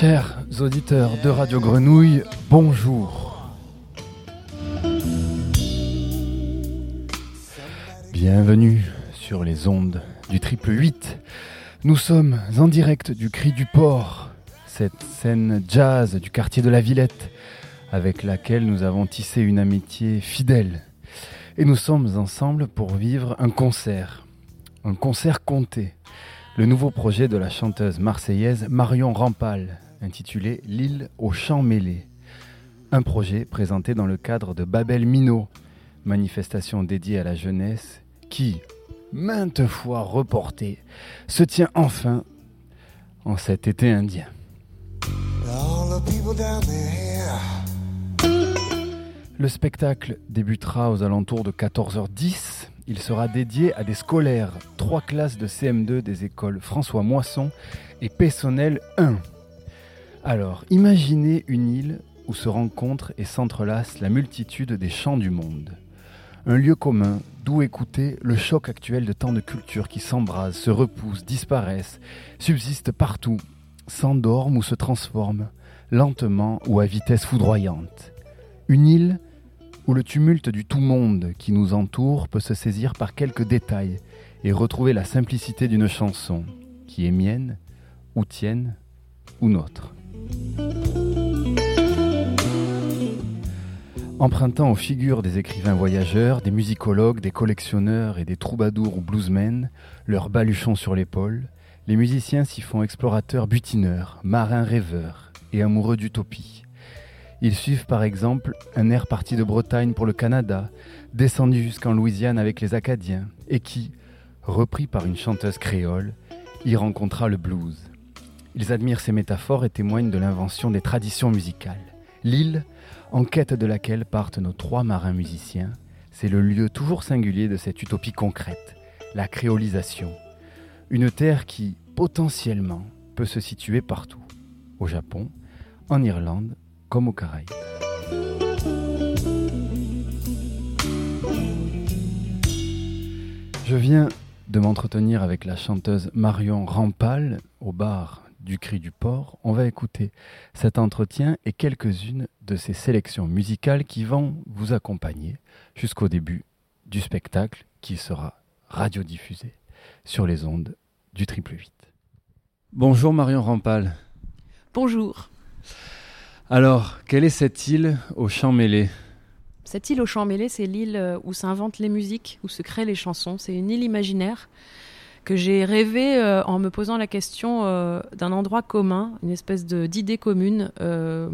Chers auditeurs de Radio Grenouille, bonjour. Bienvenue sur les ondes du triple 8. Nous sommes en direct du Cri du Port, cette scène jazz du quartier de la Villette, avec laquelle nous avons tissé une amitié fidèle. Et nous sommes ensemble pour vivre un concert, un concert compté. Le nouveau projet de la chanteuse marseillaise Marion Rampal, intitulé L'île aux champs mêlés. Un projet présenté dans le cadre de Babel Minot, manifestation dédiée à la jeunesse qui, maintes fois reportée, se tient enfin en cet été indien. Le spectacle débutera aux alentours de 14h10. Il sera dédié à des scolaires, trois classes de CM2 des écoles François Moisson et Pessonnel 1. Alors, imaginez une île où se rencontrent et s'entrelacent la multitude des chants du monde. Un lieu commun d'où écouter le choc actuel de tant de cultures qui s'embrasent, se repoussent, disparaissent, subsistent partout, s'endorment ou se transforment, lentement ou à vitesse foudroyante. Une île où le tumulte du tout monde qui nous entoure peut se saisir par quelques détails et retrouver la simplicité d'une chanson, qui est mienne, ou tienne, ou nôtre. Empruntant aux figures des écrivains voyageurs, des musicologues, des collectionneurs et des troubadours ou bluesmen, leurs baluchons sur l'épaule, les musiciens s'y font explorateurs butineurs, marins rêveurs et amoureux d'utopie. Ils suivent par exemple un air parti de Bretagne pour le Canada, descendu jusqu'en Louisiane avec les Acadiens, et qui, repris par une chanteuse créole, y rencontra le blues. Ils admirent ces métaphores et témoignent de l'invention des traditions musicales. L'île, en quête de laquelle partent nos trois marins musiciens, c'est le lieu toujours singulier de cette utopie concrète, la créolisation. Une terre qui, potentiellement, peut se situer partout, au Japon, en Irlande, comme aux Caraïbes. Je viens de m'entretenir avec la chanteuse Marion Rampal au bar du Cri du Port, on va écouter cet entretien et quelques-unes de ces sélections musicales qui vont vous accompagner jusqu'au début du spectacle qui sera radiodiffusé sur les ondes du Triple 8. Bonjour Marion Rampal. Bonjour. Alors, quelle est cette île aux champs mêlés Cette île aux champs mêlés, c'est l'île où s'inventent les musiques, où se créent les chansons. C'est une île imaginaire que j'ai rêvé euh, en me posant la question euh, d'un endroit commun, une espèce d'idée commune euh,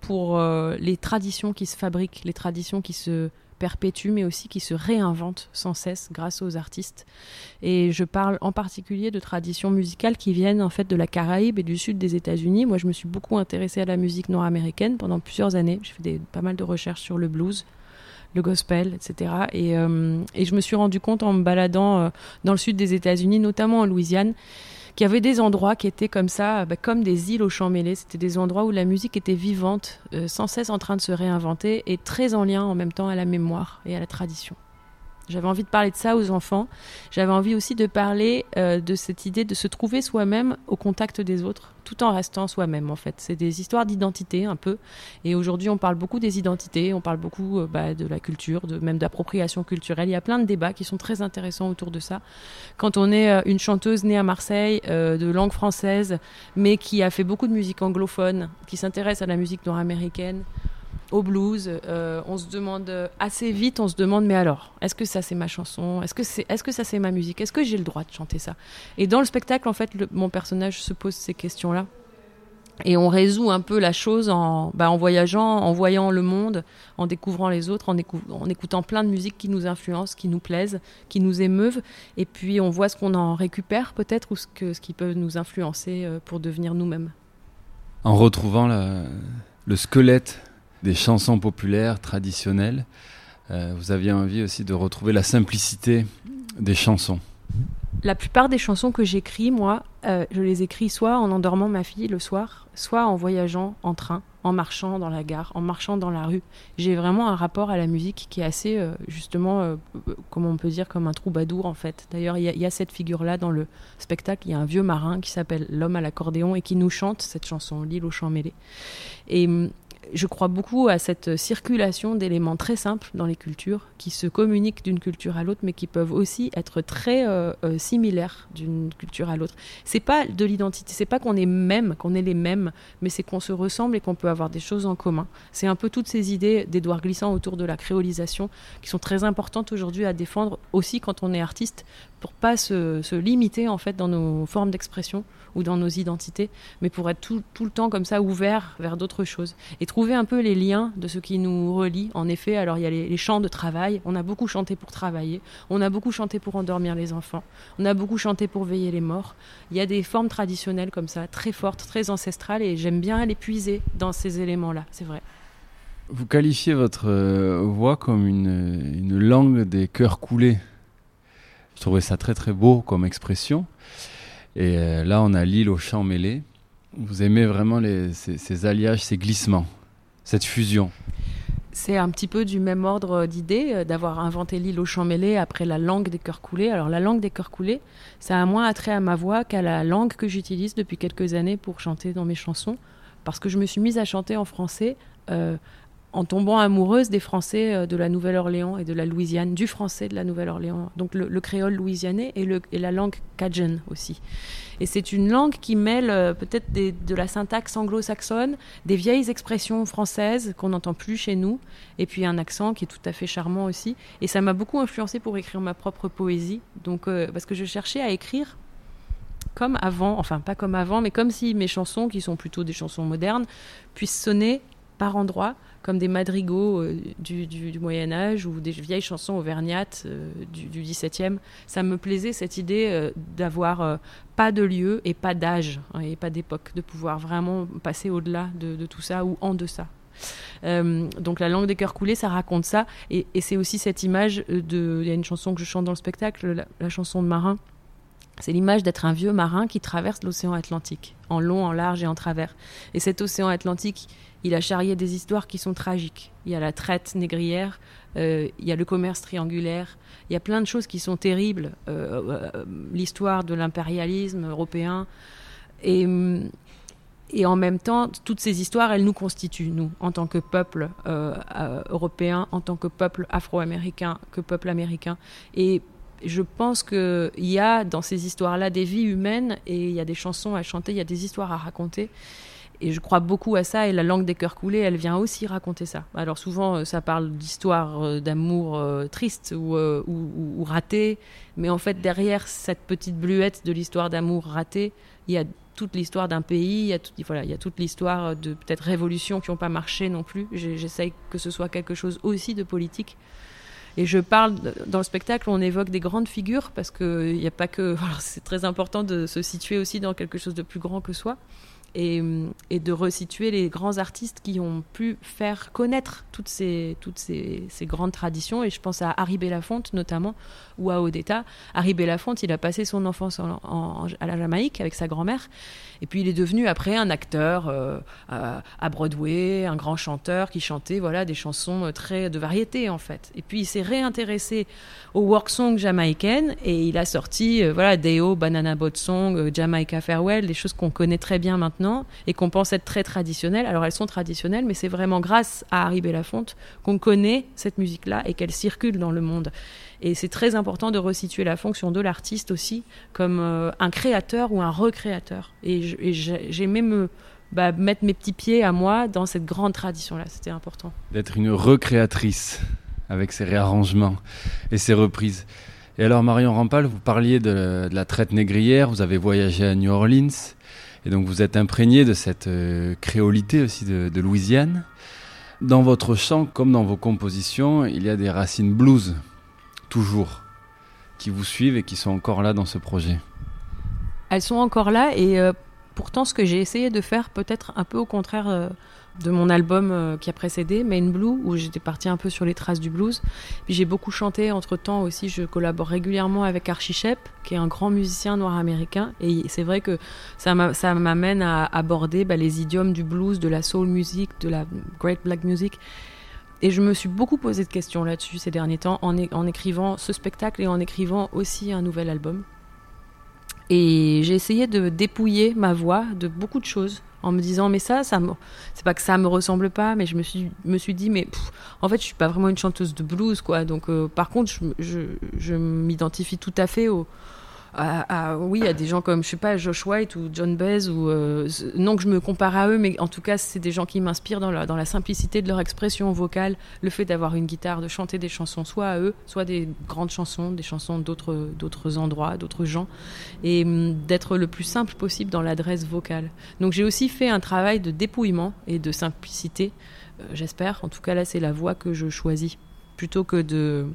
pour les traditions qui se fabriquent, les traditions qui se perpétuent, mais aussi qui se réinventent sans cesse grâce aux artistes. Et je parle en particulier de traditions musicales qui viennent en fait de la Caraïbe et du sud des États-Unis. Moi, je me suis beaucoup intéressée à la musique nord-américaine pendant plusieurs années. J'ai fait pas mal de recherches sur le blues, le gospel, etc. Et, euh, et, je me suis rendu compte en me baladant euh, dans le sud des États-Unis, notamment en Louisiane, qu'il y avait des endroits qui étaient comme ça, bah, comme des îles aux champs mêlés. C'était des endroits où la musique était vivante, euh, sans cesse en train de se réinventer et très en lien en même temps à la mémoire et à la tradition. J'avais envie de parler de ça aux enfants. J'avais envie aussi de parler euh, de cette idée de se trouver soi-même au contact des autres, tout en restant soi-même en fait. C'est des histoires d'identité un peu. Et aujourd'hui, on parle beaucoup des identités, on parle beaucoup euh, bah, de la culture, de, même d'appropriation culturelle. Il y a plein de débats qui sont très intéressants autour de ça. Quand on est euh, une chanteuse née à Marseille, de langue française, mais qui a fait beaucoup de musique anglophone, qui s'intéresse à la musique nord-américaine, au blues, euh, on se demande assez vite, on se demande mais alors, est-ce que ça c'est ma chanson? Est-ce que c'est, est-ce que ça c'est ma musique? Est-ce que j'ai le droit de chanter ça? Et dans le spectacle, en fait, mon personnage se pose ces questions-là. Et on résout un peu la chose en, bah, en voyageant, en voyant le monde, en découvrant les autres, en, en, écoutant plein de musiques qui nous influencent, qui nous plaisent, qui nous émeuvent. Et puis on voit ce qu'on en récupère peut-être ou ce, que, ce qui peut nous influencer euh, pour devenir nous-mêmes. En retrouvant le squelette des chansons populaires traditionnelles. Euh, vous aviez envie aussi de retrouver la simplicité des chansons la plupart des chansons que j'écris, moi, euh, je les écris soit en endormant ma fille le soir, soit en voyageant en train, en marchant dans la gare, en marchant dans la rue. J'ai vraiment un rapport à la musique qui est assez, euh, justement, euh, comment on peut dire, comme un troubadour en fait. D'ailleurs, il y, y, a cette figure-là dans le spectacle. Il y a un vieux marin qui s'appelle L'homme à l'accordéon et qui nous chante cette chanson, L'île aux champs mêlés. Et hum, je crois beaucoup à cette circulation d'éléments très simples dans les cultures qui se communiquent d'une culture à l'autre, mais qui peuvent aussi être très euh, euh, similaires d'une culture à l'autre. C'est pas de l'identité, c'est pas qu'on est même, qu'on est les mêmes, mais c'est qu'on se ressemble et qu'on peut avoir des choses en commun. C'est un peu toutes ces idées d'Edouard Glissant autour de la créolisation qui sont très importantes aujourd'hui à défendre aussi quand on est artiste, pour pas se, se limiter en fait dans nos formes d'expression ou dans nos identités, mais pour être tout, le temps comme ça ouvert vers d'autres choses et trouver un peu les liens de ce qui nous relie. En effet, alors il y a les, chants de travail, on a beaucoup chanté pour travailler, on a beaucoup chanté pour endormir les enfants, on a beaucoup chanté pour veiller les morts. Il y a des formes traditionnelles comme ça, très fortes, très ancestrales, et j'aime bien les puiser dans ces éléments-là, c'est vrai. Vous qualifiez votre euh, voix comme une langue des cœurs coulés. Je trouvais ça très très beau comme expression. Et euh, là, on a l'île aux champs mêlés. Vous aimez vraiment ces, alliages, ces glissements, cette fusion? C'est un petit peu du même ordre d'idée euh, d'avoir inventé l'île aux champs mêlés après la langue des cœurs coulés. Alors la langue des cœurs coulés, ça a moins attrait à ma voix qu'à la langue que j'utilise depuis quelques années pour chanter dans mes chansons. Parce que je me suis mise à chanter en français euh, en tombant amoureuse des Français de la Nouvelle-Orléans et de la Louisiane, du français de la Nouvelle-Orléans, donc le, le, créole louisianais et la langue cajun aussi. Et c'est une langue qui mêle euh, peut-être de la syntaxe anglo-saxonne, des vieilles expressions françaises qu'on n'entend plus chez nous, et puis un accent qui est tout à fait charmant aussi. Et ça m'a beaucoup influencé pour écrire ma propre poésie, donc euh, parce que je cherchais à écrire comme avant, enfin pas comme avant, mais comme si mes chansons, qui sont plutôt des chansons modernes, puissent sonner par endroits comme des madrigaux euh, du, Moyen Âge ou des vieilles chansons auvergnates euh, du, XVIIe. Ça me plaisait cette idée euh, d'avoir pas de lieu et pas d'âge hein, et pas d'époque, de pouvoir vraiment passer au-delà de, tout ça ou en deçà. Donc la langue des cœurs coulés, ça raconte ça, et, c'est aussi cette image de. Il y a une chanson que je chante dans le spectacle, la chanson de marin. C'est l'image d'être un vieux marin qui traverse l'océan Atlantique, en long, en large et en travers. Et cet océan Atlantique, il a charrié des histoires qui sont tragiques. Il y a la traite négrière, euh, il y a le commerce triangulaire, il y a plein de choses qui sont terribles. Euh, euh, L'histoire de l'impérialisme européen. Et, et, en même temps, toutes ces histoires, elles nous constituent, nous, en tant que peuple européen, en tant que peuple afro-américain, que peuple américain. Et je pense qu'il y a dans ces histoires-là des vies humaines et il y a des chansons à chanter, il y a des histoires à raconter et je crois beaucoup à ça et la langue des cœurs coulés elle vient aussi raconter ça. Alors souvent ça parle d'histoire d'amour euh, triste ou, euh, ratée mais en fait derrière cette petite bluette de l'histoire d'amour ratée il y a toute l'histoire d'un pays il y a tout, voilà il y a toute l'histoire de peut-être révolutions qui n'ont pas marché non plus. J'essaye que ce soit quelque chose aussi de politique. Et je parle dans le spectacle on évoque des grandes figures parce que il n'y a pas que c'est très important de se situer aussi dans quelque chose de plus grand que soi et, de resituer les grands artistes qui ont pu faire connaître toutes ces, toutes ces, grandes traditions. Et je pense à Harry Belafonte notamment, ou à Odetta. Harry Belafonte, il a passé son enfance en, en, à la Jamaïque avec sa grand-mère. Et puis il est devenu après un acteur euh, à, Broadway, un grand chanteur qui chantait voilà, des chansons très de variété en fait. Et puis il s'est réintéressé aux work songs jamaïcaines et il a sorti euh, voilà, Deo, Banana Boat Song, euh, Jamaica Farewell, des choses qu'on connaît très bien maintenant et qu'on pense être très traditionnelles. Alors elles sont traditionnelles, mais c'est vraiment grâce à Harry Belafonte qu'on connaît cette musique-là et qu'elle circule dans le monde. Et c'est très important de resituer la fonction de l'artiste aussi comme euh, un créateur ou un recréateur. Et j'aimais me bah, mettre mes petits pieds à moi dans cette grande tradition-là. C'était important. D'être une recréatrice avec ses réarrangements et ses reprises. Et alors Marion Rampal, vous parliez de, de la traite négrière, vous avez voyagé à New Orleans, et donc vous êtes imprégné de cette euh, créolité aussi de, Louisiane. Dans votre chant, comme dans vos compositions, il y a des racines blues, toujours, qui vous suivent et qui sont encore là dans ce projet. Elles sont encore là et euh, pourtant ce que j'ai essayé de faire, peut-être un peu au contraire euh, de mon album euh, qui a précédé, Main Blue, où j'étais partie un peu sur les traces du blues. Puis j'ai beaucoup chanté entre temps aussi, je collabore régulièrement avec Archie Shep, qui est un grand musicien noir américain. Et c'est vrai que ça m'amène à aborder bah, les idiomes du blues, de la soul music, de la great black music. Et je me suis beaucoup posé de questions là-dessus ces derniers temps en, en écrivant ce spectacle et en écrivant aussi un nouvel album. Et j'ai essayé de dépouiller ma voix de beaucoup de choses en me disant mais ça ça c'est pas que ça me ressemble pas mais je me suis me suis dit mais en fait je suis pas vraiment une chanteuse de blues quoi. Donc euh, par contre je, je, je m'identifie tout à fait au, à, oui, à des gens comme, je sais pas, Josh White ou John Baez, ou, euh, non que je me compare à eux, mais en tout cas, c'est des gens qui m'inspirent dans la, simplicité de leur expression vocale, le fait d'avoir une guitare, de chanter des chansons, soit à eux, soit des grandes chansons, des chansons d'autres, d'autres endroits, d'autres gens, et hum, d'être le plus simple possible dans l'adresse vocale. Donc j'ai aussi fait un travail de dépouillement et de simplicité, euh, j'espère. En tout cas, là, c'est la voix que je choisis plutôt que de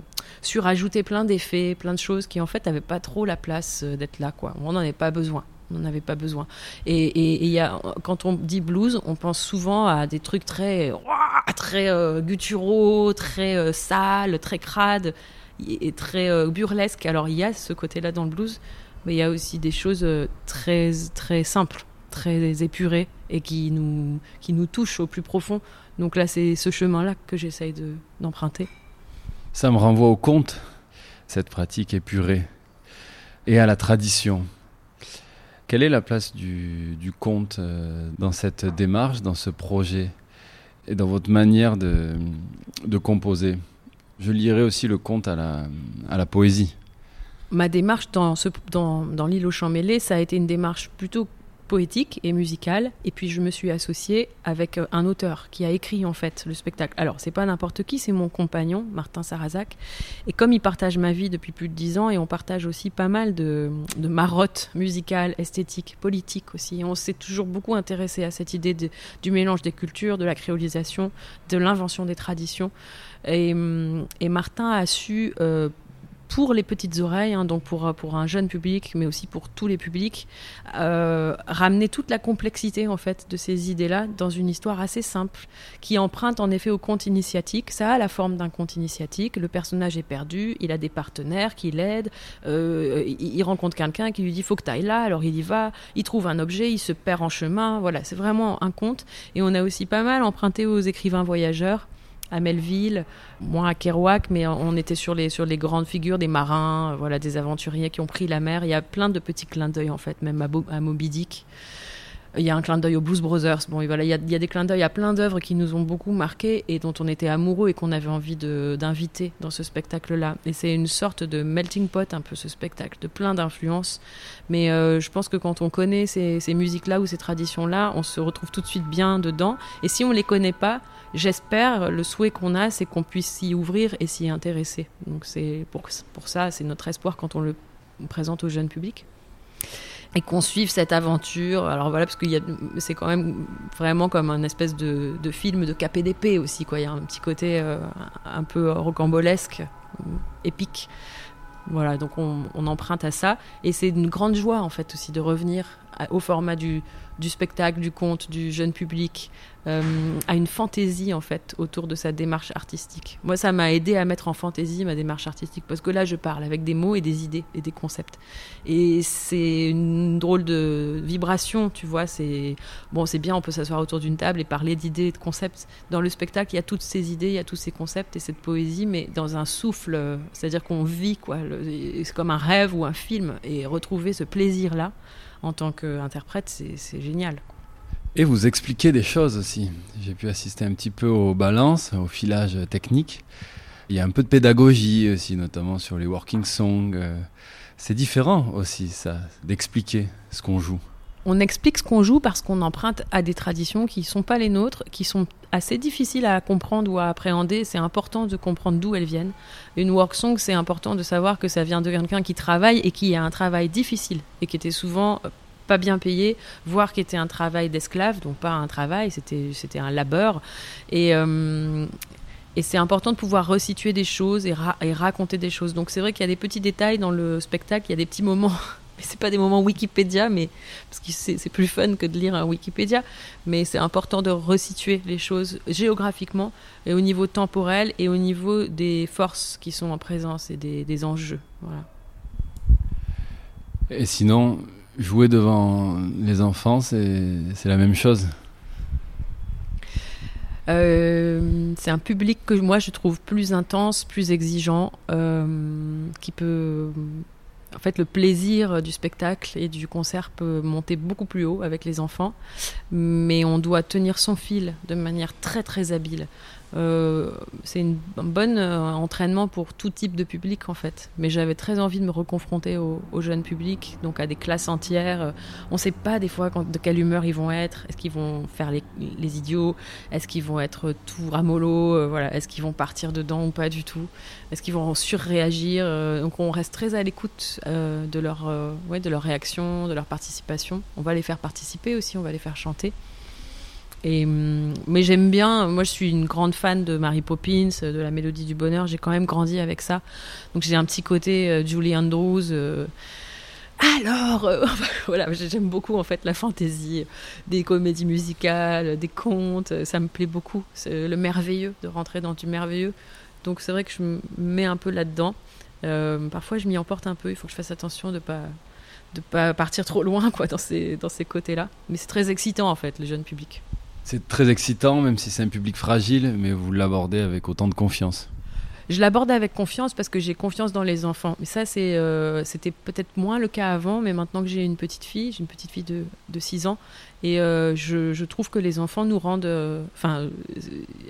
surajouter plein d'effets, plein de choses qui en fait n'avaient pas trop la place euh, d'être là. Quoi. On n'en avait pas besoin. On n'en avait pas besoin. Et, y a, quand on dit blues, on pense souvent à des trucs très, très euh, gutturaux, très euh, sales, très crades et très burlesques. Alors il y a ce côté-là dans le blues, mais il y a aussi des choses très, très simples, très épurées et qui nous, qui nous touchent au plus profond. Donc là, c'est ce chemin-là que j'essaye d'emprunter. Ça me renvoie au conte, cette pratique épurée, et à la tradition. Quelle est la place du, conte euh, dans cette démarche, dans ce projet, et dans votre manière de, composer? Je lirai aussi le conte à la, poésie. Ma démarche dans, dans l'île aux champs mêlés, ça a été une démarche plutôt poétique et musicale. Et puis je me suis associée avec euh, un auteur qui a écrit en fait le spectacle. Alors c'est pas n'importe qui, c'est mon compagnon Martin Sarazac. Et comme il partage ma vie depuis plus de dix ans et on partage aussi pas mal de, de marottes musicales, esthétiques, politiques aussi. On s'est toujours beaucoup intéressé à cette idée du mélange des cultures, de la créolisation, de l'invention des traditions. Et, hum, Martin a su euh, pour les petites oreilles, hein, donc pour, pour un jeune public, mais aussi pour tous les publics, euh, ramener toute la complexité en fait de ces idées-là dans une histoire assez simple, qui emprunte en effet au conte initiatique. Ça a la forme d'un conte initiatique. Le personnage est perdu, il a des partenaires qui l'aident, euh, il, rencontre quelqu'un qui lui dit faut que tu ailles là, alors il y va, il trouve un objet, il se perd en chemin. Voilà, c'est vraiment un conte. Et on a aussi pas mal emprunté aux écrivains voyageurs à Melville, moins à Kerouac, mais on était sur les, sur les grandes figures des marins, euh, voilà, des aventuriers qui ont pris la mer. Il y a plein de petits clins d'œil, en fait, même à, Moby Dick. Il y a un clin d'œil aux Blues Brothers. Bon, il y a, des clins d'œil à plein d'œuvres qui nous ont beaucoup marqués et dont on était amoureux et qu'on avait envie d'inviter dans ce spectacle-là. Et c'est une sorte de melting pot, un peu ce spectacle, de plein d'influences. Mais euh, je pense que quand on connaît ces, musiques-là ou ces traditions-là, on se retrouve tout de suite bien dedans. Et si on les connaît pas, j'espère, le souhait qu'on a, c'est qu'on puisse s'y ouvrir et s'y intéresser. Donc c'est pour ça, c'est notre espoir quand on le présente au jeune public. Et qu'on suive cette aventure. Alors voilà, parce que c'est quand même vraiment comme un espèce de, de, film de KPDP aussi. Quoi. Il y a un petit côté euh, un peu rocambolesque, épique. Voilà, donc on, on, emprunte à ça. Et c'est une grande joie, en fait, aussi de revenir au format du, du spectacle, du conte, du jeune public, euh, à une fantaisie en fait autour de sa démarche artistique. Moi, ça m'a aidé à mettre en fantaisie ma démarche artistique parce que là, je parle avec des mots et des idées et des concepts. Et c'est une drôle de vibration, tu vois. C'est bon, c'est bien, on peut s'asseoir autour d'une table et parler d'idées de concepts. Dans le spectacle, il y a toutes ces idées, il y a tous ces concepts et cette poésie, mais dans un souffle, c'est-à-dire qu'on vit quoi. C'est comme un rêve ou un film et retrouver ce plaisir là en tant qu'interprète, c'est génial. Et vous expliquez des choses aussi. J'ai pu assister un petit peu aux balances, au filage technique. Il y a un peu de pédagogie aussi, notamment sur les working songs. Euh, c'est différent aussi, ça, d'expliquer ce qu'on joue. On explique ce qu'on joue parce qu'on emprunte à des traditions qui ne sont pas les nôtres, qui sont assez difficiles à comprendre ou à appréhender. C'est important de comprendre d'où elles viennent. Une work song, c'est important de savoir que ça vient de quelqu'un qui travaille et qui a un travail difficile et qui était souvent pas bien payé, voire qui était un travail d'esclave, donc pas un travail, c'était un labeur. Et, euh, et c'est important de pouvoir resituer des choses et, et raconter des choses. Donc c'est vrai qu'il y a des petits détails dans le spectacle, il y a des petits moments mais c'est pas des moments Wikipédia, mais parce que c'est plus fun que de lire un Wikipédia, mais c'est important de resituer les choses géographiquement et au niveau temporel et au niveau des forces qui sont en présence et des, des enjeux. Voilà. Et sinon, jouer devant les enfants, c'est la même chose euh, c'est un public que moi je trouve plus intense, plus exigeant, euh, qui peut. En fait, le plaisir du spectacle et du concert peut monter beaucoup plus haut avec les enfants, mais on doit tenir son fil de manière très très habile. Euh, c'est un bon euh, entraînement pour tout type de public en fait. Mais j'avais très envie de me reconfronter au, jeune public, donc à des classes entières. Euh, on ne sait pas des fois de quelle humeur ils vont être. Est-ce qu'ils vont faire les, idiots? Est-ce qu'ils vont être tout ramollo Voilà. Est-ce qu'ils vont partir dedans ou pas du tout? Est-ce qu'ils vont surréagir? Donc on reste très à l'écoute de leur, ouais, de leur réaction, de leur participation. On va les faire participer aussi, on va les faire chanter. Hum, mais j'aime bien, moi je suis une grande fan de Mary Poppins, de la Mélodie du Bonheur, j'ai quand même grandi avec ça. Donc j'ai un petit côté euh, Julie Andrews. Euh. alors, euh, voilà, j'aime beaucoup en fait la fantaisie, des comédies musicales, des contes, ça me plaît beaucoup. C'est le merveilleux, de rentrer dans du merveilleux. Donc c'est vrai que je me mets un peu là-dedans. parfois je m'y emporte un peu, il faut que je fasse attention de pas de pas partir trop loin quoi dans ces dans ces côtés-là. Mais c'est très excitant en fait, le jeune public. C'est très excitant, même si c'est un public fragile, mais vous l'abordez avec autant de confiance. Je l'aborde avec confiance parce que j'ai confiance dans les enfants. Mais ça, euh, c'était peut-être moins le cas avant, mais maintenant que j'ai une petite fille, j'ai une petite fille de, de 6 ans, et euh, je, trouve que les enfants nous rendent, euh, enfin,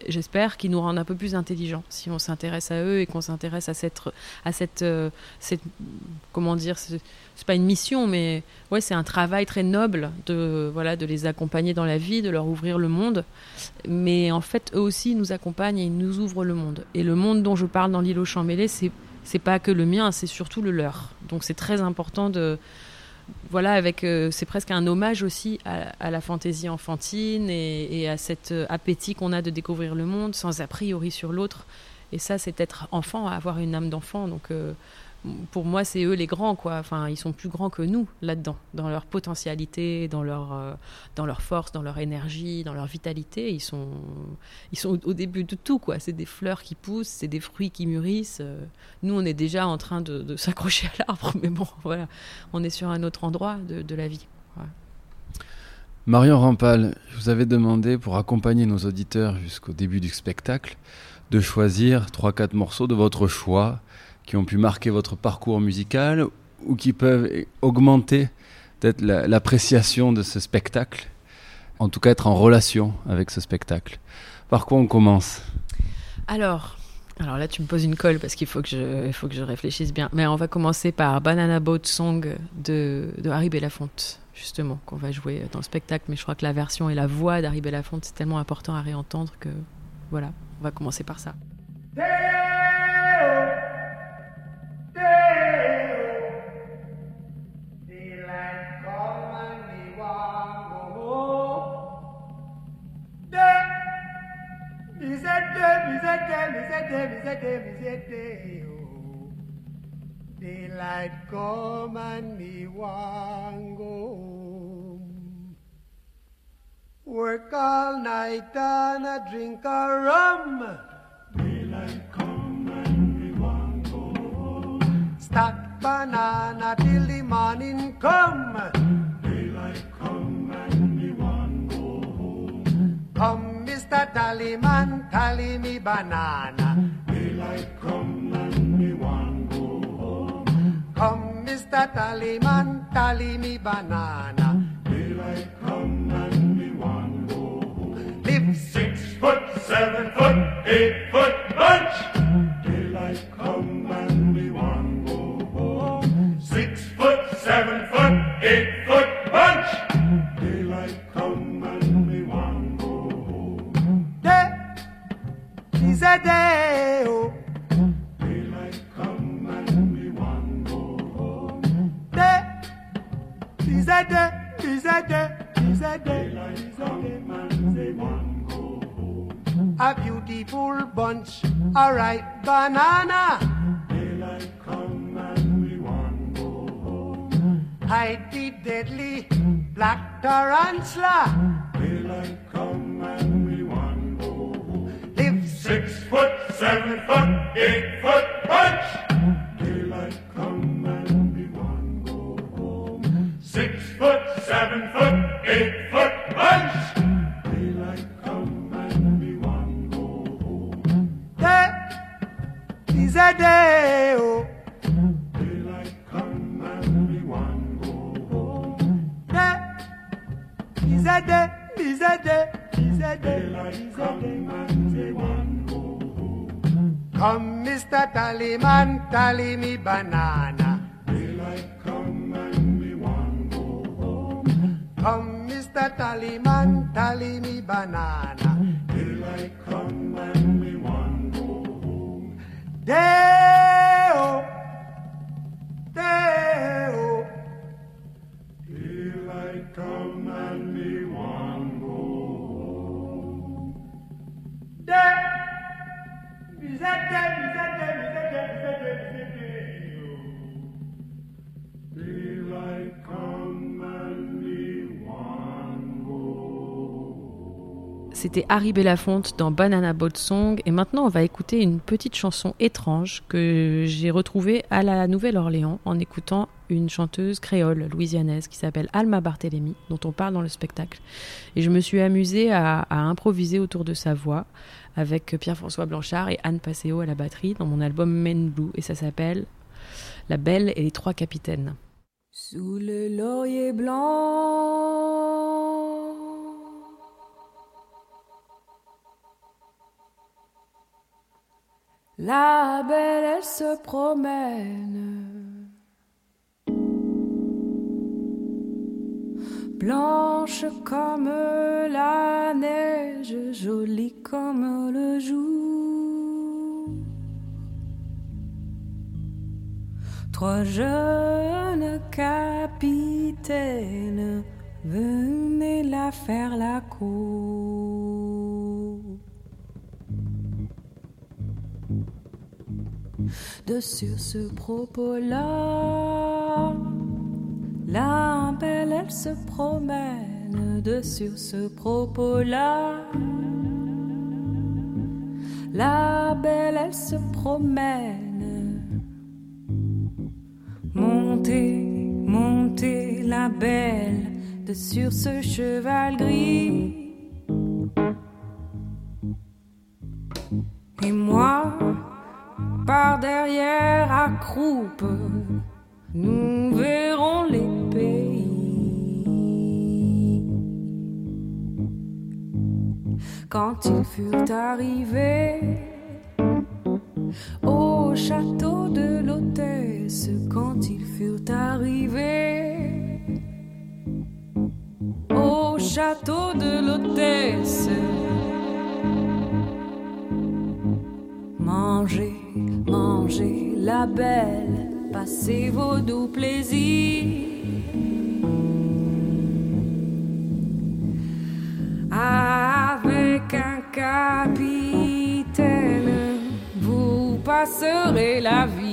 j'espère qu'ils nous rendent un peu plus intelligents si on s'intéresse à eux et qu'on s'intéresse à cette, à cette, comment dire, c'est pas une mission, mais ouais, c'est un travail très noble de voilà de les accompagner dans la vie, de leur ouvrir le monde. Mais en fait, eux aussi nous accompagnent et ils nous ouvrent le monde. Et le monde dont je parle dans l'île aux champs mêlés, c'est c'est pas que le mien, c'est surtout le leur. Donc c'est très important de voilà, avec euh, c'est presque un hommage aussi à, la fantaisie enfantine et, à cet euh, appétit qu'on a de découvrir le monde sans a priori sur l'autre. Et ça, c'est être enfant, avoir une âme d'enfant. Donc euh, pour moi, c'est eux les grands, quoi. Enfin, ils sont plus grands que nous là-dedans, dans leur potentialité, dans leur, euh, dans leur force, dans leur énergie, dans leur vitalité. Ils sont, ils sont au, début de tout, quoi. C'est des fleurs qui poussent, c'est des fruits qui mûrissent. Euh, nous, on est déjà en train de, s'accrocher à l'arbre, mais bon, voilà, on est sur un autre endroit de, la vie. Marion Rampal, je vous avais demandé pour accompagner nos auditeurs jusqu'au début du spectacle de choisir 3-4 morceaux de votre choix qui ont pu marquer votre parcours musical ou qui peuvent augmenter peut-être l'appréciation de ce spectacle, en tout cas être en relation avec ce spectacle. Par quoi on commence? Alors, alors là tu me poses une colle parce qu'il faut que je, il faut que je réfléchisse bien. Mais on va commencer par Banana Boat Song de, de Harry Belafonte, justement, qu'on va jouer dans le spectacle. Mais je crois que la version et la voix d'Harry Belafonte, c'est tellement important à réentendre que voilà, on va commencer par ça. Daylight come and me want go home. Work all night and a drink a rum. Daylight come and me want go home. Stack banana till the morning come. Daylight come and me want go home. Come Mr. Tallyman, tally me banana. Daylight come and me want go home. Come, Mr. Tallyman, tally me banana. Daylight come and me want go home. Live six foot, seven foot, eight foot bunch. Oh. Daylight come and we go home. Day is a day, is day, is and go home. A beautiful bunch, a ripe banana. Daylight come and we want go home. hide the deadly black tarantula. Foot, seven foot, eight foot punch. Daylight come and we want go home. Six foot, seven foot, eight foot punch. Daylight come and we want go home. day is a day. Oh, Daylight come and we want go home. day is a day. Is a day. Is a day. Daylight come day. and Come, Mr. Tallyman, tally me banana. Daylight come and we want go home. Come, Mr. Tallyman, tally me banana. Daylight come and we want go home. Day-o, day-o. Daylight come and we want go home. Day. C'était Harry Belafonte dans Banana Boat Song. Et maintenant, on va écouter une petite chanson étrange que j'ai retrouvée à la Nouvelle-Orléans en écoutant une chanteuse créole louisianaise qui s'appelle Alma Barthélémy, dont on parle dans le spectacle. Et je me suis amusée à improviser autour de sa voix avec Pierre-François Blanchard et Anne Passeo à la batterie dans mon album Men Blue. Et ça s'appelle La Belle et les Trois Capitaines. Sous le laurier blanc, la belle, elle se promène. Blanche comme la neige, jolie comme le jour. Trois jeunes capitaines venaient la faire la cour. De sur ce propos-là, la belle elle se promène. De sur ce propos-là, la belle elle se promène. Montez, montez la belle de sur ce cheval gris. Et moi, par derrière à nous verrons les Quand ils furent arrivés au château de l'hôtesse, quand ils furent arrivés au château de l'hôtesse, mangez, mangez la belle, passez vos doux plaisirs. Un capitaine, vous passerez la vie.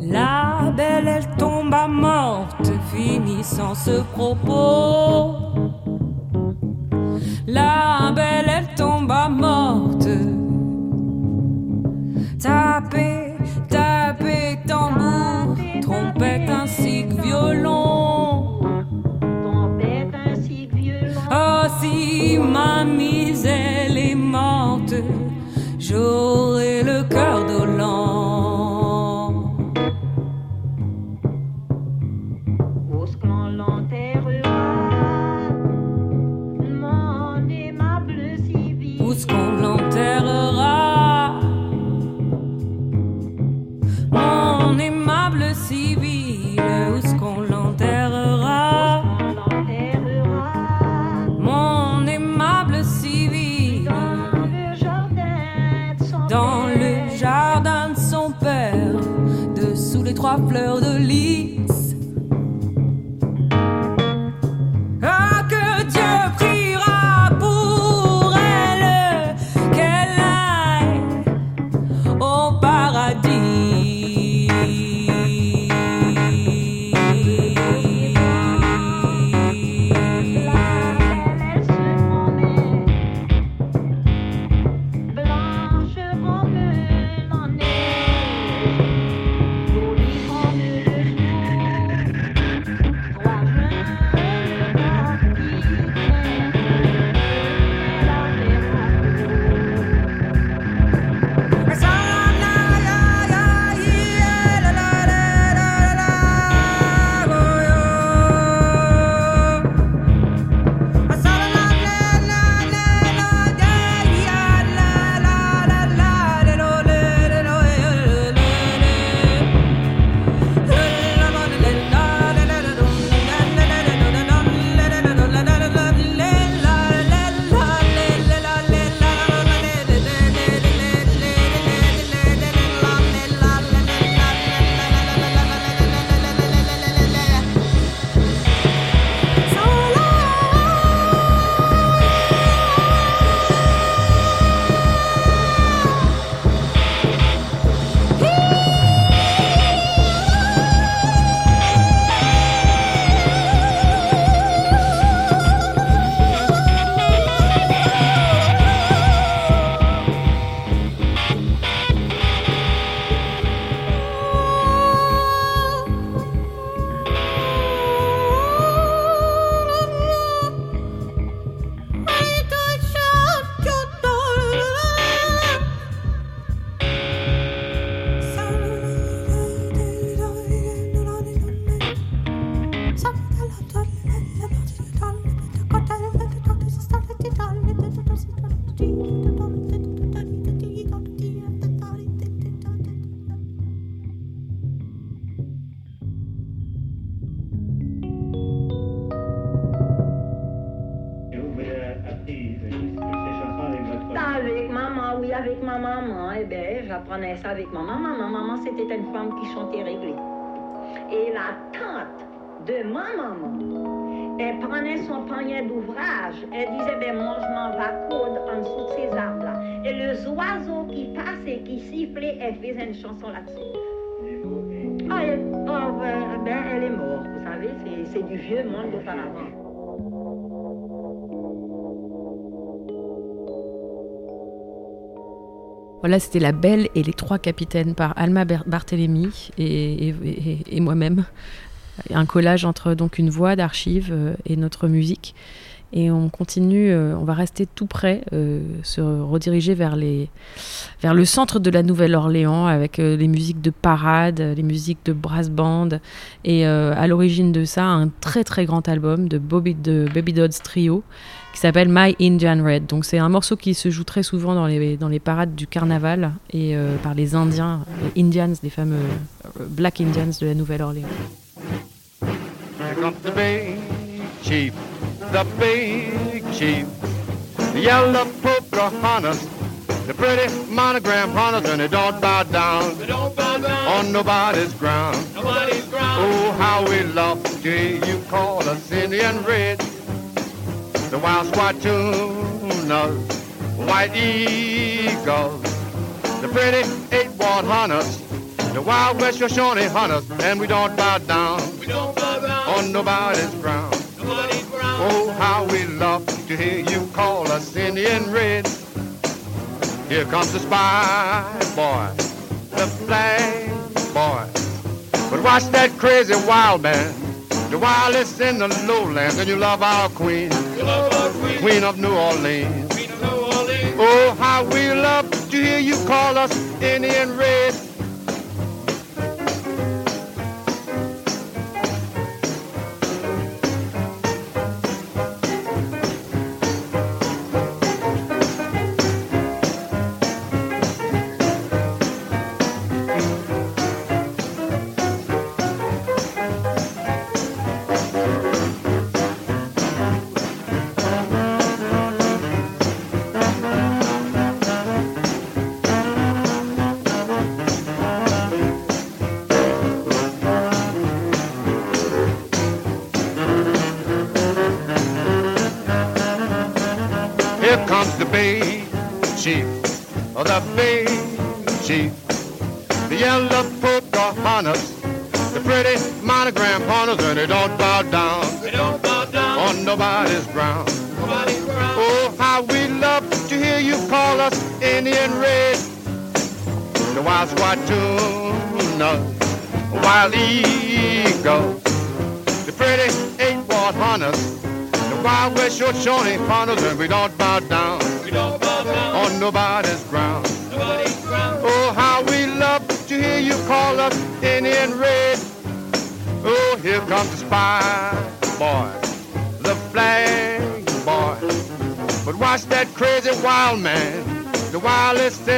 La belle elle tomba morte. Finissant ce propos, la belle elle tomba morte. Faisait une chanson là-dessus. Ah, elle, ah, ben, elle est morte, vous savez, c'est- du vieux monde d'auparavant. Voilà, c'était La Belle et les Trois Capitaines par Alma Ber- Barthélémy et, et- et- et moi-même. Un collage entre donc une voix d'archives euh, et notre musique. Et on continue, euh, on va rester tout près, euh, se rediriger vers, les, vers le centre de la Nouvelle-Orléans avec euh, les musiques de parade, les musiques de brass band. Et à l'origine de ça, un très très grand album de, Bobby, de Baby Dodds Trio qui s'appelle My Indian Red. Donc c'est un morceau qui se joue très souvent dans les, dans les parades du carnaval et par les Indiens, les Indians, les fameux Black Indians de la Nouvelle-Orléans. Here comes the big chief, the big chief. The yellow polka hunters, the pretty monogram hunters, and they don't bow down, They don't bow down. on nobody's ground. Nobody's ground. Oh, how we love to hear you call us Indian Red. The wild squattooners, the white eagles, the pretty eight-ward hunters, the wild west Shoshone hunters, and we don't bow down We don't bow down. on nobody's ground. Oh, how we love to hear you call us Indian Red. Here comes the spy boy, the flag boy. But watch that crazy wild man, the wildest in the lowlands, and you love our queen, love our queen. queen of New Orleans. Queen of New Orleans. Oh, how we love to hear you call us Indian Red.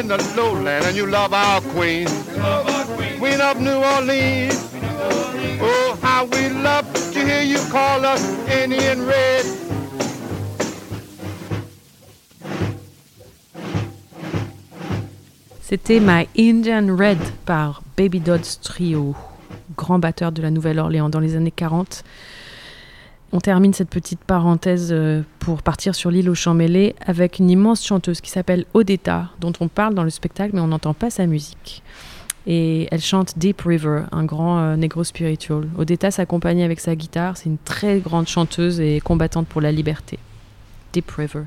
In the lowland, and you love our queen, Love our queen. queen of New Orleans. Oh, how we love to hear you call us Indian Red. C'était My Indian Red par Baby Dodds Trio, grand batteur de la Nouvelle-Orléans dans les années 40. On termine cette petite parenthèse euh, pour partir sur l'île aux champs mêlés avec une immense chanteuse qui s'appelle Odetta, dont on parle dans le spectacle mais on n'entend pas sa musique. Et elle chante Deep River, un grand euh, negro spiritual. Odetta s'accompagne avec sa guitare, c'est une très grande chanteuse et combattante pour la liberté. Deep River.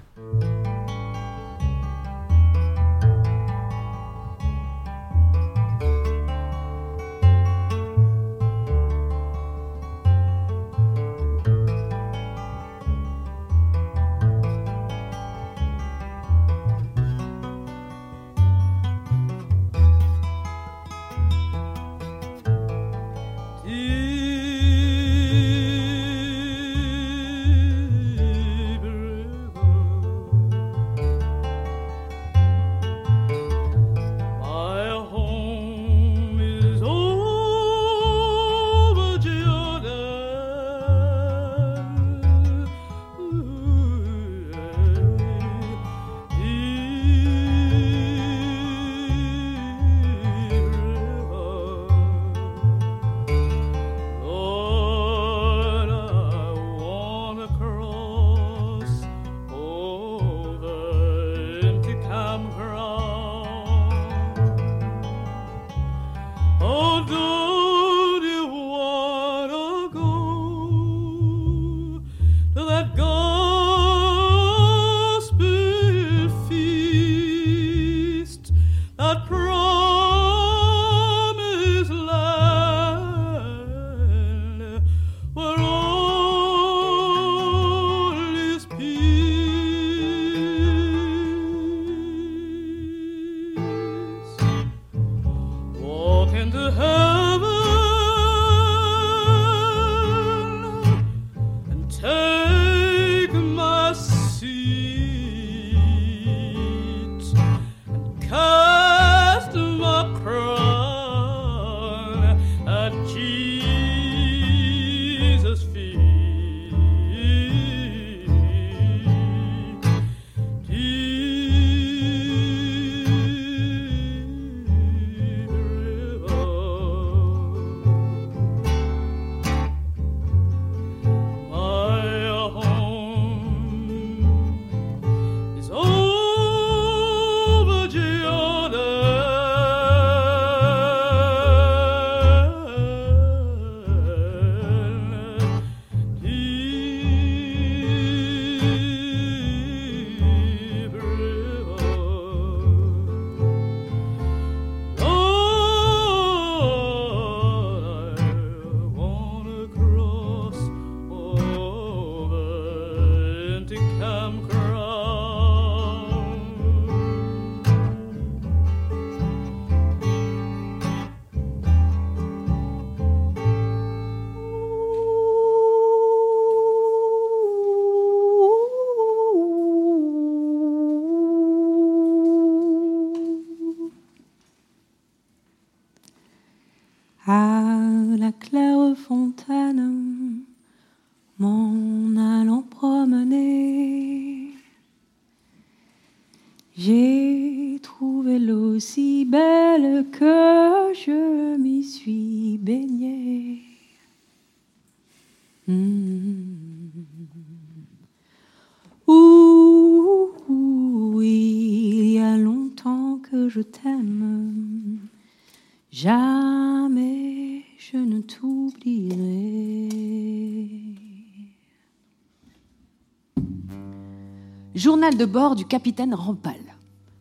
De bord du capitaine Rampal.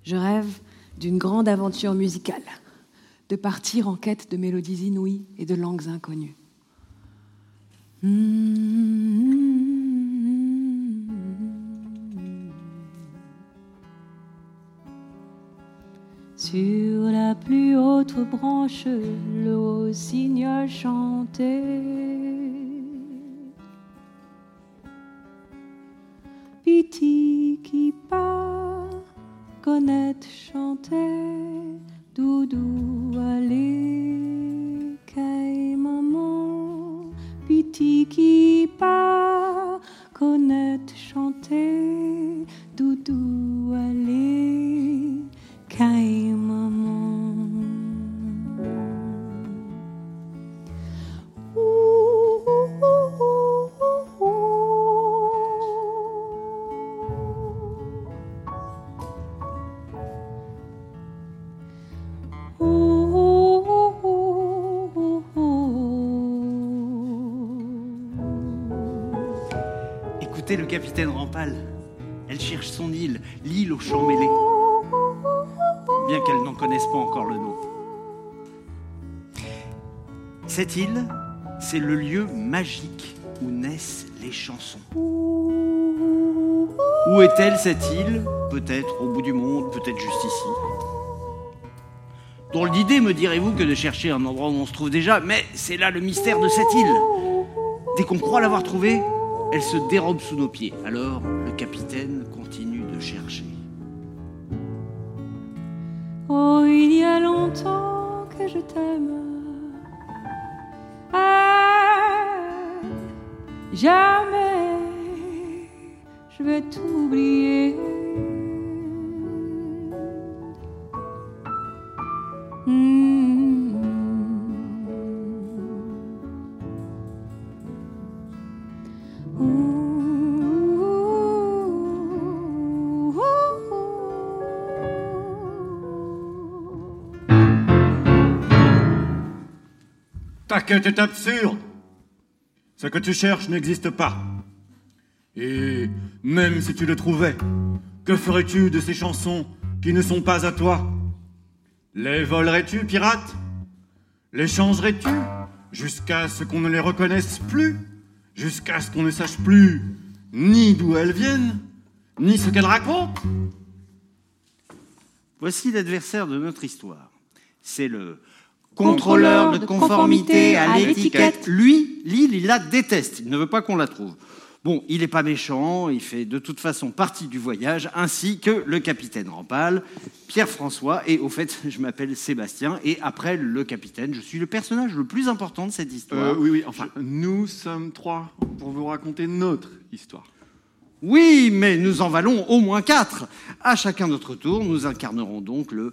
Je rêve d'une grande aventure musicale, de partir en quête de mélodies inouïes et de langues inconnues. Sur la plus haute branche, le rossignol chantait. Connaître chantait. Doudou allez, caille maman. Piti qui pas connaître chanter. Doudou allez, c'est le lieu magique où naissent les chansons. Où est-elle cette île Peut-être au bout du monde, peut-être juste ici. Drôle d'idée, me direz-vous, que de chercher un endroit où on se trouve déjà, mais c'est là le mystère de cette île. Dès qu'on croit l'avoir trouvée, elle se dérobe sous nos pieds. Alors, le capitaine continue de chercher. Oh, il y a longtemps que je t'aime. Jamais je vais t'oublier. Quête est absurde. Ce que tu cherches n'existe pas. Et même si tu le trouvais, que ferais-tu de ces chansons qui ne sont pas à toi? Les volerais-tu, pirate Les changerais-tu? Jusqu'à ce qu'on ne les reconnaisse plus? Jusqu'à ce qu'on ne sache plus ni d'où elles viennent, ni ce qu'elles racontent? Voici l'adversaire de notre histoire. C'est le contrôleur de conformité à l'étiquette. Lui, l'île, il la déteste. Il ne veut pas qu'on la trouve. Bon, il n'est pas méchant, il fait de toute façon partie du voyage, ainsi que le capitaine Rampal, Pierre-François, et au fait, je m'appelle Sébastien, et après le capitaine, je suis le personnage le plus important de cette histoire. Euh, Oui, oui, enfin, nous sommes trois pour vous raconter notre histoire. Oui, mais nous en valons au moins quatre. À chacun notre tour, nous incarnerons donc le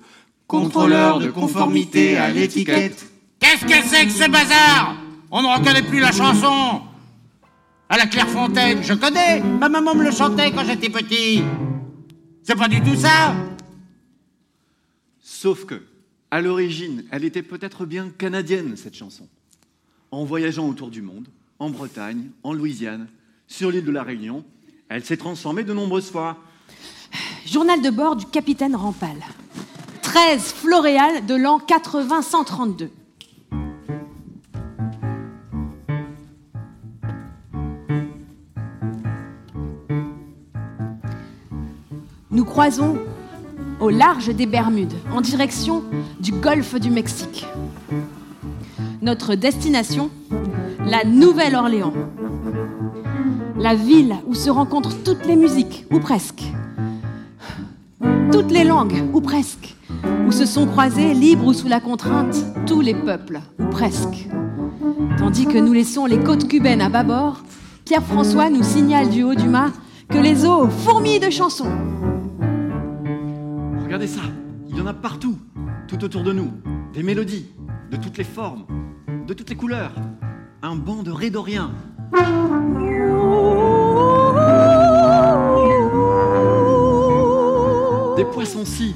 contrôleur de conformité à l'étiquette. Qu'est-ce que c'est que ce bazar? On ne reconnaît plus la chanson À la Clairefontaine, je connais Ma maman me le chantait quand j'étais petit C'est pas du tout ça Sauf que, à l'origine, elle était peut-être bien canadienne, cette chanson. En voyageant autour du monde, en Bretagne, en Louisiane, sur l'île de la Réunion, elle s'est transformée de nombreuses fois. Journal de bord du capitaine Rampal. 13 Floréal de l'an 80-132. Nous croisons au large des Bermudes, en direction du golfe du Mexique. Notre destination, la Nouvelle-Orléans. La ville où se rencontrent toutes les musiques, ou presque. Toutes les langues, ou presque. Où se sont croisés, libres ou sous la contrainte, tous les peuples, ou presque. Tandis que nous laissons les côtes cubaines à bâbord, Pierre-François nous signale du haut du mât que les eaux fourmillent de chansons. Regardez ça, il y en a partout, tout autour de nous. Des mélodies, de toutes les formes, de toutes les couleurs. Un banc de rédoriens. Des poissons-ci.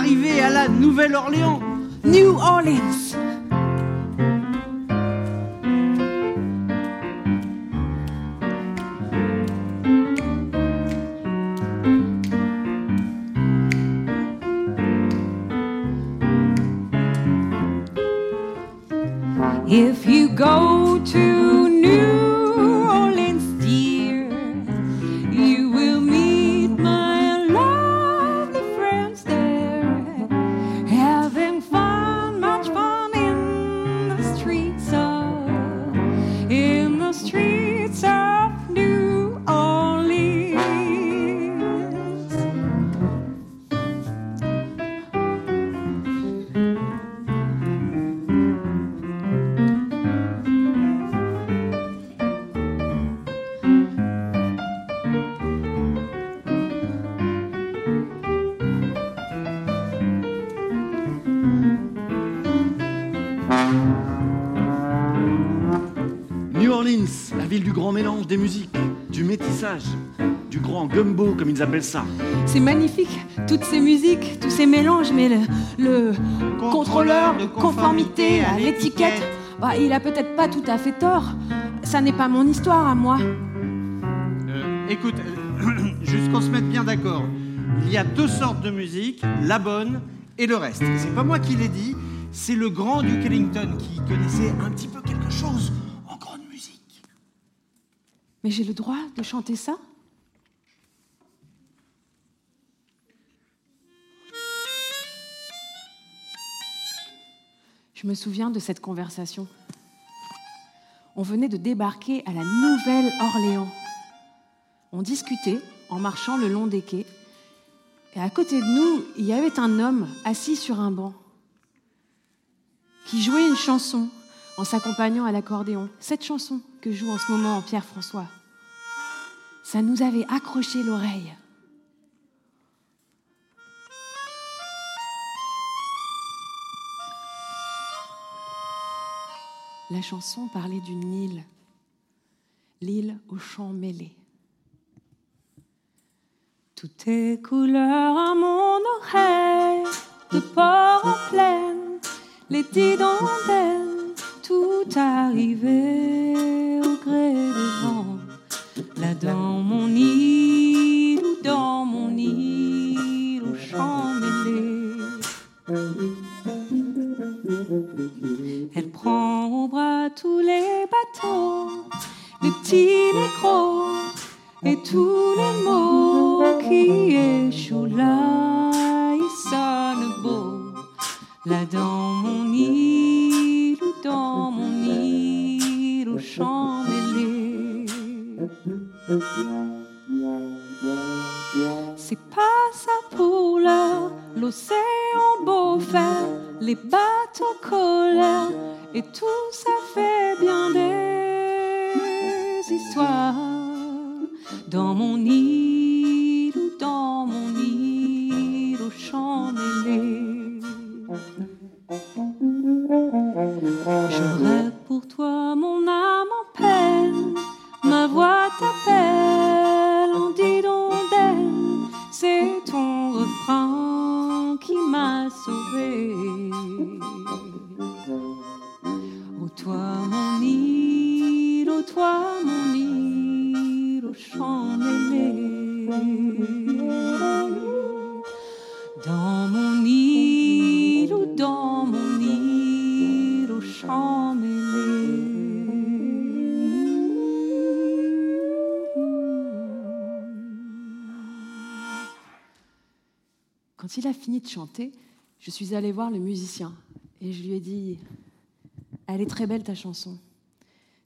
Arrivés à la Nouvelle-Orléans. New Orleans. Ça. C'est magnifique, toutes ces musiques, tous ces mélanges, mais le, le contrôleur de conformité à l'étiquette, bah, il a peut-être pas tout à fait tort. Ça n'est pas mon histoire à moi. Euh, écoute, euh, juste qu'on se mette bien d'accord, il y a deux sortes de musique, la bonne et le reste. C'est pas moi qui l'ai dit, c'est le grand Duke Ellington qui connaissait un petit peu quelque chose en grande musique. Mais j'ai le droit de chanter ça? Je me souviens de cette conversation. On venait de débarquer à la Nouvelle-Orléans. On discutait en marchant le long des quais. Et à côté de nous, il y avait un homme assis sur un banc qui jouait une chanson en s'accompagnant à l'accordéon. Cette chanson que joue en ce moment Pierre François. Ça nous avait accroché l'oreille. La chanson parlait d'une île, l'île aux champs mêlés. Tout est couleur à mon oreille, de port en plaine, les didondelles, tout arrivé au gré des vents. Là dans mon île, Elle prend au bras tous les bateaux, les petits, les gros, et tous les mots qui échouent là, ils sonnent beau. Là dans mon île, dans mon île, aux champs mêlés. C'est pas ça pour l'océan beau faire, les bateaux colères, et tout ça fait bien des histoires. Dans mon île ou dans mon île aux champs mêlés. Je rêve pour toi, mon âme en peine, ma voix t'appelle en didondelle, c'est ton refrain m'a sauvé. Ô toi mon île, ô toi mon île, aux champs mêlés. Dans mon île ou dans mon île, aux champs Quand il a fini de chanter, je suis allée voir le musicien et je lui ai dit Elle est très belle ta chanson.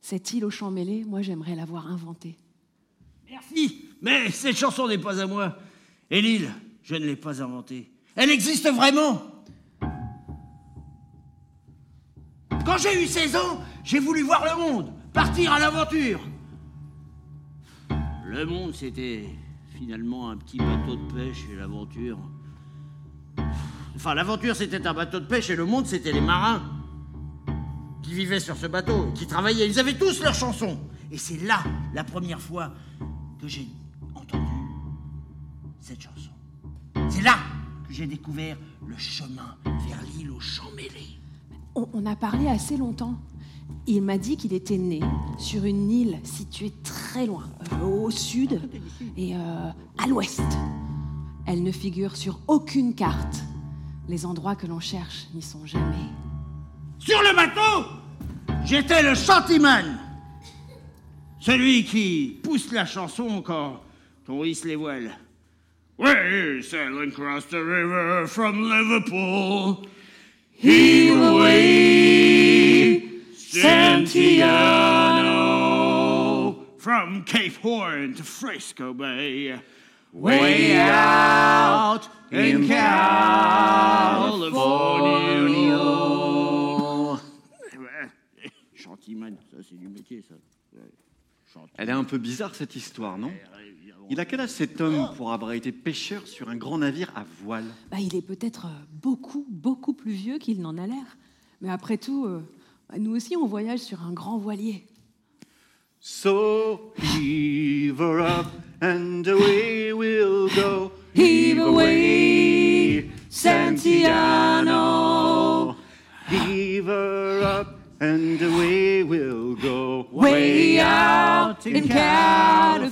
Cette île aux champs mêlés, moi j'aimerais l'avoir inventée. Merci, mais cette chanson n'est pas à moi. Et l'île, je ne l'ai pas inventée. Elle existe vraiment. Quand j'ai eu 16 ans, j'ai voulu voir le monde, partir à l'aventure. Le monde, c'était finalement un petit bateau de pêche et l'aventure. Enfin, l'aventure, c'était un bateau de pêche et le monde, c'était les marins qui vivaient sur ce bateau, qui travaillaient. Ils avaient tous leurs chansons. Et c'est là, la première fois, que j'ai entendu cette chanson. C'est là que j'ai découvert le chemin vers l'île aux champs mêlés. On, a parlé assez longtemps. Il m'a dit qu'il était né sur une île située très loin, euh, au sud et euh, à l'ouest. Elle ne figure sur aucune carte. Les endroits que l'on cherche n'y sont jamais. Sur le bateau, j'étais le chantiman. Celui qui pousse la chanson quand on hisse les voiles. We're sailing across the river from Liverpool. Heave away, Santiano. From Cape Horn to Frisco Bay. Way out in California. Chantiman, ça c'est du métier ça. Elle est un peu bizarre cette histoire, non? Il a quel âge cet homme pour avoir été pêcheur sur un grand navire à voile? Bah, il est peut-être euh, beaucoup, beaucoup plus vieux qu'il n'en a l'air. Mais après tout, euh, bah, nous aussi, on voyage sur un grand voilier. So heave her up and away we'll go. Heave away, Santiano. Heave her up and away we'll go. Way out in California.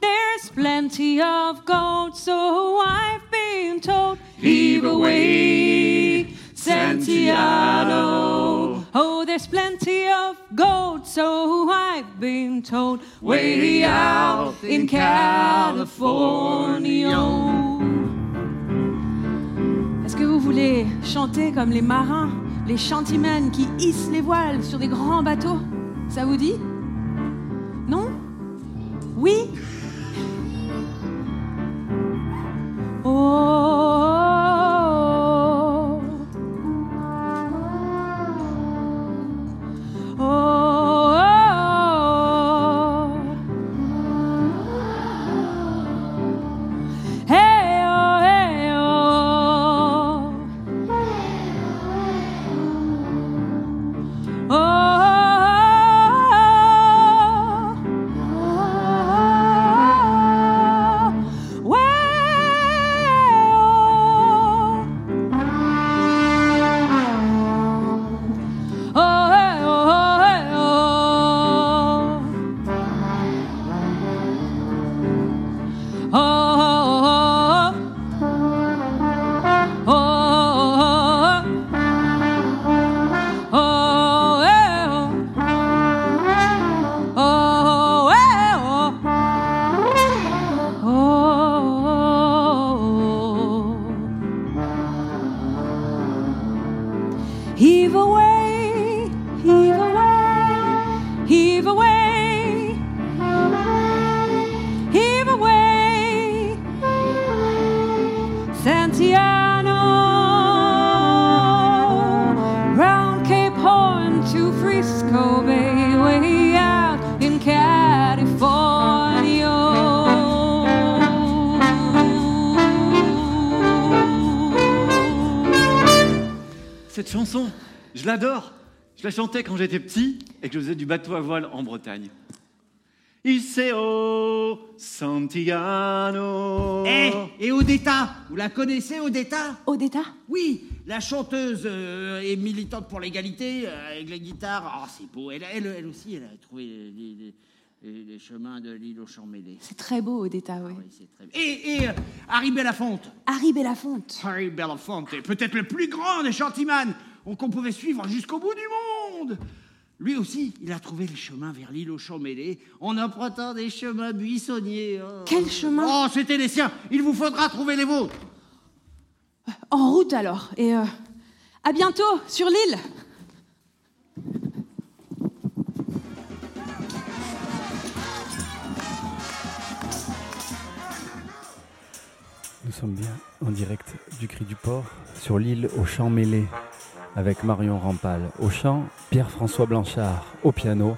There's plenty of gold, so I've been told. Heave away, Santiano. Oh, there's plenty of gold, so I've been told. Way out in California. Est-ce que vous voulez chanter comme les marins, les chantimans qui hissent les voiles sur des grands bateaux? Ça vous dit? Non? Oui? Cette chanson, je l'adore. Je la chantais quand j'étais petit et que je faisais du bateau à voile en Bretagne. Iseo Santiano. Eh, et Odetta, vous la connaissez, Odetta? Odetta? Oui, la chanteuse euh, et militante pour l'égalité, euh, avec la guitare. Ah, c'est beau. Elle, elle, elle aussi, elle a trouvé les, les- les- les chemins de l'île aux champs mêlés. C'est très beau, Odetta, oui. Et, et euh, Harry Belafonte. Harry Belafonte. Harry Belafonte est peut-être le plus grand des chantimans qu'on pouvait suivre jusqu'au bout du monde. Lui aussi, il a trouvé les chemins vers l'île aux champs mêlés en empruntant des chemins buissonniers. Oh. Quel chemin Oh, c'était les siens. Il vous faudra trouver les vôtres. En route alors. Et euh, à bientôt sur l'île. Sommes bien en direct du Cri du Port sur l'île aux champs mêlés avec Marion Rampal au chant, Pierre-François Blanchard au piano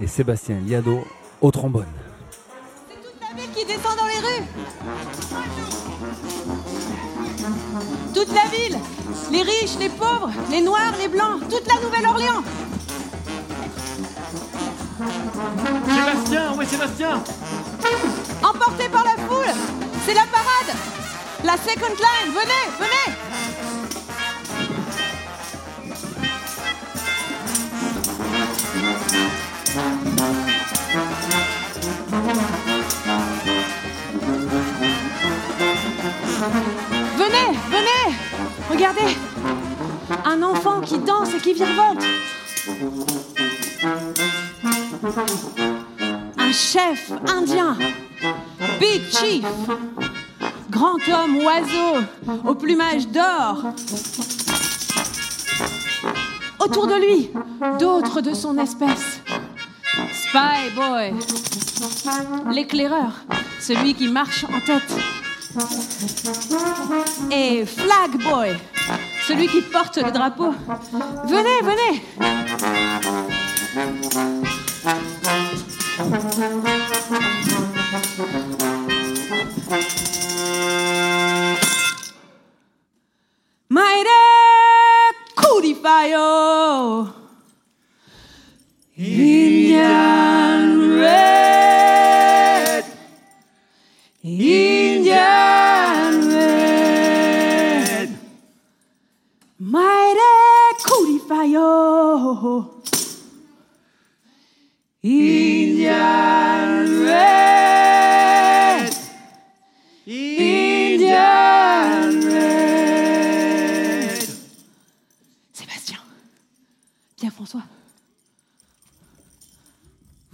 et Sébastien Liado au trombone. La ville qui descend dans les rues. Toute la ville, les riches, les pauvres, les noirs, les blancs, toute la Nouvelle-Orléans. Sébastien, est Sébastien? Emporté par la foule, c'est la parade. La second line, venez, venez. Venez, venez. Regardez. Un enfant qui danse et qui virevolte. Un chef indien. Big Chief Grand homme oiseau au plumage d'or Autour de lui, d'autres de son espèce Spy Boy L'éclaireur, celui qui marche en tête et Flag Boy, celui qui porte le drapeau. Venez, venez. Cudifayo. Indian Red. Indian Red. Mighty Cudifayo. Indian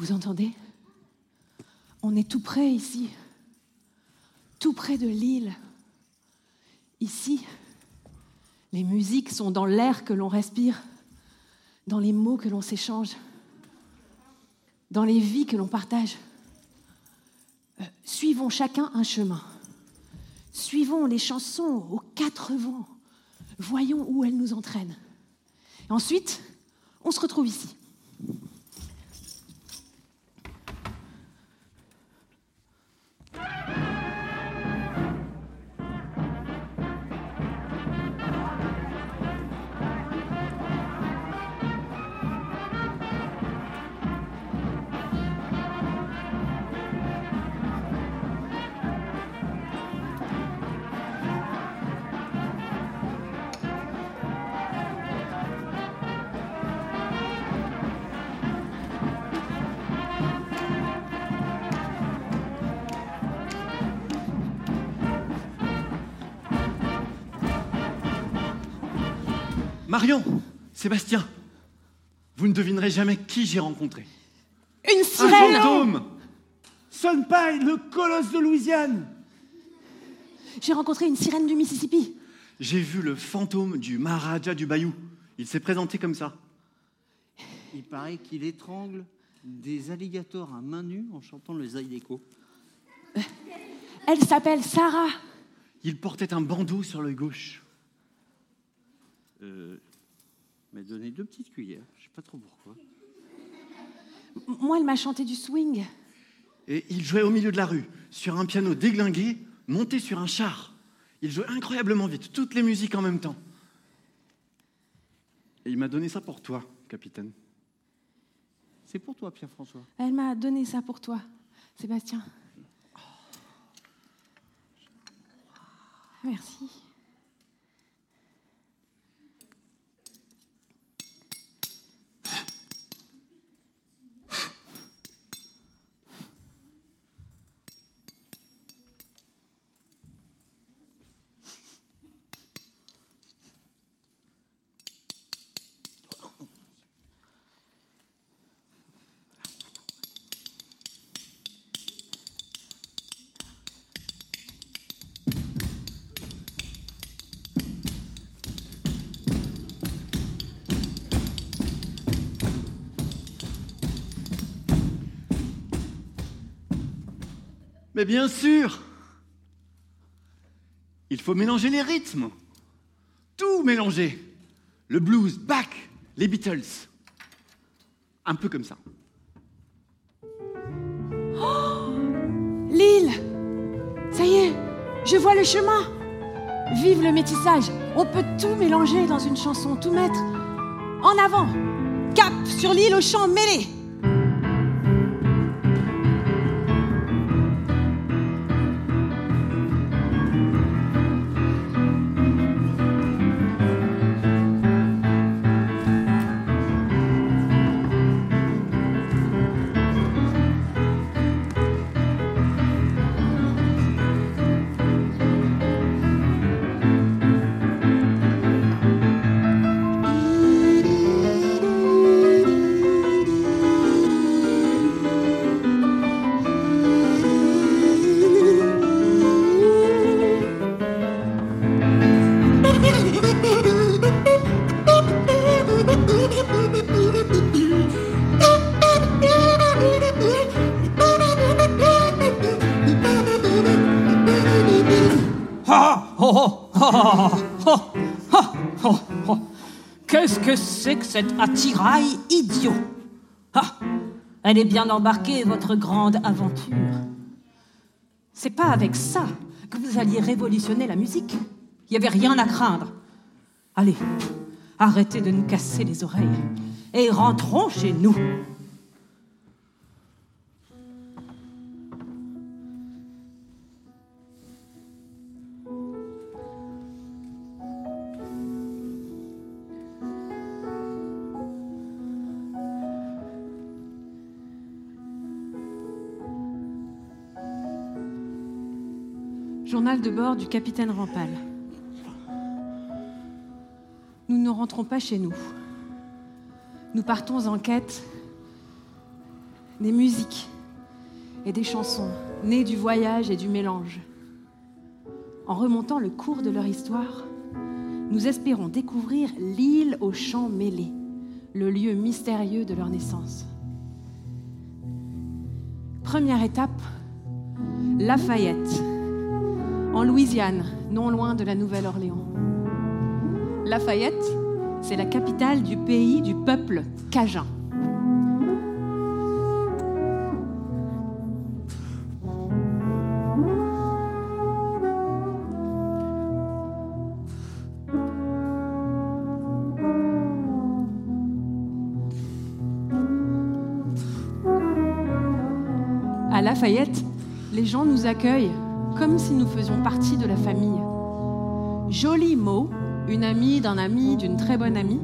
Vous entendez? On est tout près ici. Tout près de l'île. Ici, les musiques sont dans l'air que l'on respire, dans les mots que l'on s'échange, dans les vies que l'on partage. Euh, suivons chacun un chemin. Suivons les chansons aux quatre vents. Voyons où elles nous entraînent. Ensuite, on se retrouve ici. Sébastien, vous ne devinerez jamais qui j'ai rencontré. Une Un sirène fantôme Sunpine, le colosse de Louisiane J'ai rencontré une sirène du Mississippi. J'ai vu le fantôme du Maharaja du Bayou. Il s'est présenté comme ça. Il paraît qu'il étrangle des alligators à main nue en chantant le Zydeco. Elle s'appelle Sarah. Il portait un bandeau sur l'œil gauche. Euh, m'a donné deux petites cuillères, je sais pas trop pourquoi. Moi, elle m'a chanté du swing. Et il jouait au milieu de la rue, sur un piano déglingué, monté sur un char. Il jouait incroyablement vite, toutes les musiques en même temps. Et il m'a donné ça pour toi, capitaine. C'est pour toi, Pierre-François. Elle m'a donné ça pour toi, Sébastien. Merci. Mais bien sûr, il faut mélanger les rythmes, tout mélanger. Le blues, back, les Beatles. Un peu comme ça. Oh L'île Ça y est, je vois le chemin Vive le métissage On peut tout mélanger dans une chanson, tout mettre. En avant Cap sur l'île aux champs mêlés cet attirail idiot Ah Elle est bien embarquée, votre grande aventure. C'est pas avec ça que vous alliez révolutionner la musique. Il n'y avait rien à craindre. Allez, arrêtez de nous casser les oreilles et rentrons chez nous. De bord du capitaine Rampal. Nous ne rentrons pas chez nous. Nous partons en quête des musiques et des chansons nées du voyage et du mélange. En remontant le cours de leur histoire, nous espérons découvrir l'île aux champs mêlés, le lieu mystérieux de leur naissance. Première étape, Lafayette, en Louisiane, non loin de la Nouvelle-Orléans. Lafayette, c'est la capitale du pays du peuple cajun. À Lafayette, les gens nous accueillent comme si nous faisions partie de la famille. Jolie Mo, une amie d'un ami d'une très bonne amie,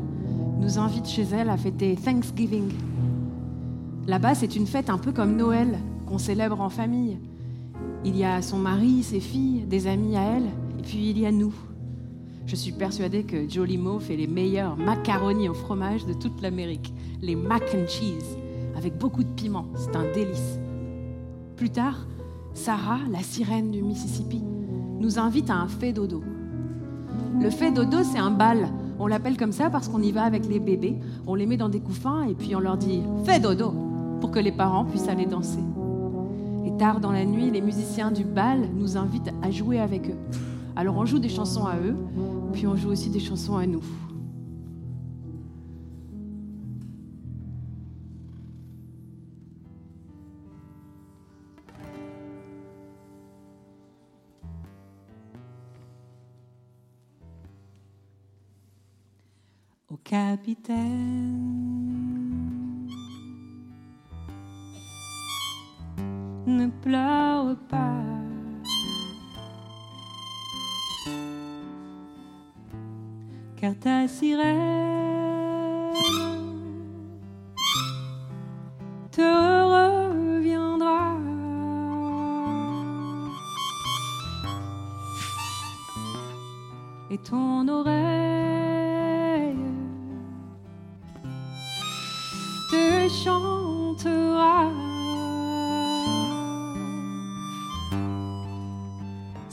nous invite chez elle à fêter Thanksgiving. Là-bas, c'est une fête un peu comme Noël, qu'on célèbre en famille. Il y a son mari, ses filles, des amis à elle, et puis il y a nous. Je suis persuadée que Jolie Mo fait les meilleurs macaronis au fromage de toute l'Amérique, les mac and cheese, avec beaucoup de piment. C'est un délice. Plus tard, Sarah, la sirène du Mississippi, nous invite à un fait dodo. Le fait dodo, c'est un bal. On l'appelle comme ça parce qu'on y va avec les bébés. On les met dans des couffins et puis on leur dit fait dodo pour que les parents puissent aller danser. Et tard dans la nuit, les musiciens du bal nous invitent à jouer avec eux. Alors on joue des chansons à eux, puis on joue aussi des chansons à nous. Capitaine. Ne pleure pas. Car ta sirène te reviendra. Et ton oreille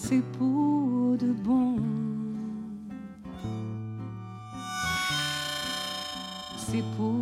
C'est pour de bon. C'est pour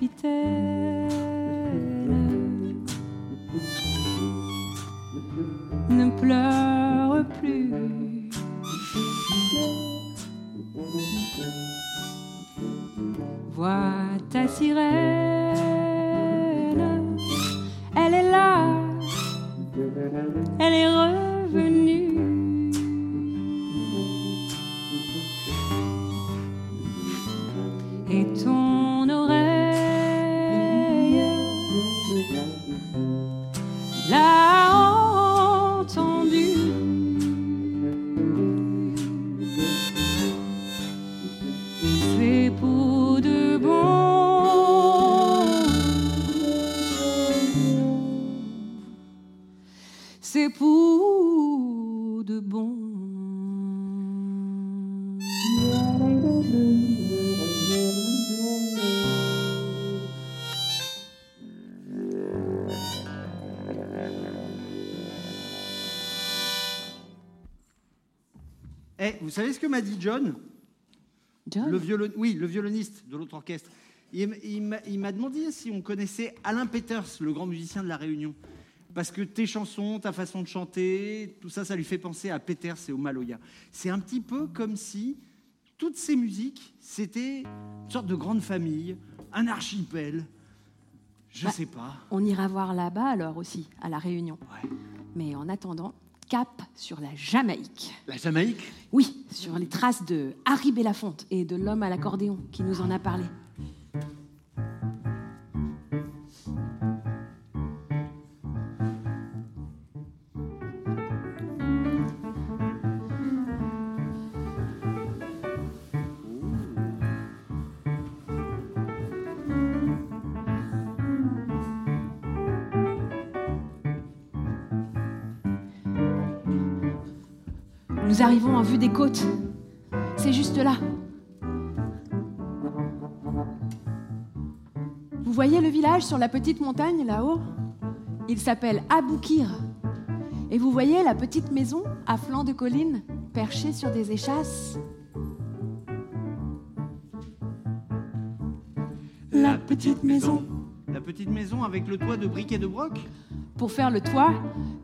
Oh vous savez ce que m'a dit John John le violon... Oui, le violoniste de l'autre orchestre. Il, m'a demandé si on connaissait Alain Peters, le grand musicien de La Réunion. Parce que tes chansons, ta façon de chanter, tout ça, ça lui fait penser à Peters et au Maloya. C'est un petit peu comme si toutes ces musiques, c'était une sorte de grande famille, un archipel. Je Bah, sais pas. On ira voir là-bas alors aussi, à La Réunion. Mais en attendant, cap sur la Jamaïque. La Jamaïque? Oui, sur les traces de Harry Belafonte et de l'homme à l'accordéon qui nous en a parlé. Arrivons en vue des côtes. C'est juste là. Vous voyez le village sur la petite montagne là-haut? Il s'appelle Aboukir. Et vous voyez la petite maison à flanc de colline, perchée sur des échasses? La petite maison. La petite maison avec le toit de briques et de broc? Pour faire le toit,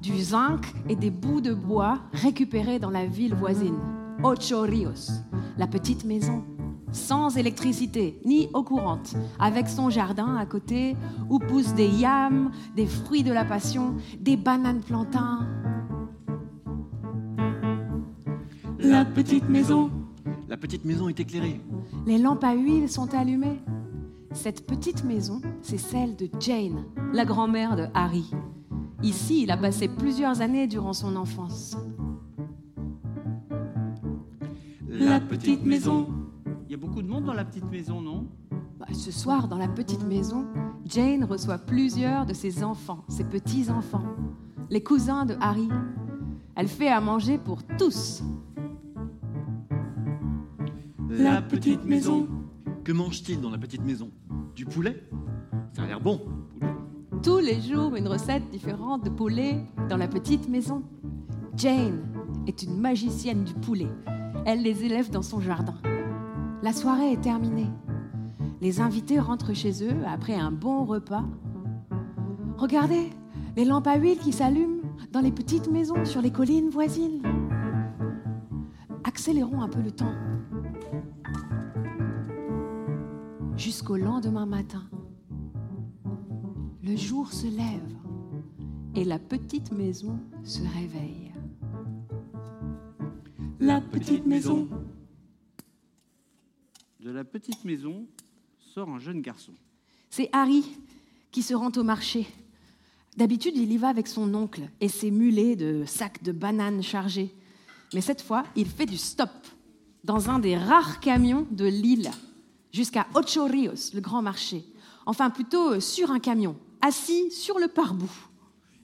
du zinc et des bouts de bois récupérés dans la ville voisine, Ocho Rios, la petite maison, sans électricité ni eau courante, avec son jardin à côté où poussent des yams, des fruits de la passion, des bananes plantains. La petite maison. La petite maison est éclairée. Les lampes à huile sont allumées. Cette petite maison, c'est celle de Jane, la grand-mère de Harry. Ici, il a passé plusieurs années durant son enfance. La petite maison. Il y a beaucoup de monde dans la petite maison, non? Bah, ce soir, dans la petite maison, Jane reçoit plusieurs de ses enfants, ses petits-enfants, les cousins de Harry. Elle fait à manger pour tous. La petite maison. Que mange-t-il dans la petite maison? Du poulet? Ça a l'air bon. Tous les jours, une recette différente de poulet dans la petite maison. Jane est une magicienne du poulet. Elle les élève dans son jardin. La soirée est terminée. Les invités rentrent chez eux après un bon repas. Regardez, les lampes à huile qui s'allument dans les petites maisons sur les collines voisines. Accélérons un peu le temps. Jusqu'au lendemain matin. Le jour se lève et la petite maison se réveille. La petite maison. De la petite maison sort un jeune garçon. C'est Harry qui se rend au marché. D'habitude, il y va avec son oncle et ses mulets de sacs de bananes chargés. Mais cette fois, il fait du stop dans un des rares camions de l'île jusqu'à Ocho Rios, le grand marché. Enfin, plutôt sur un camion, assis sur le pare-bout.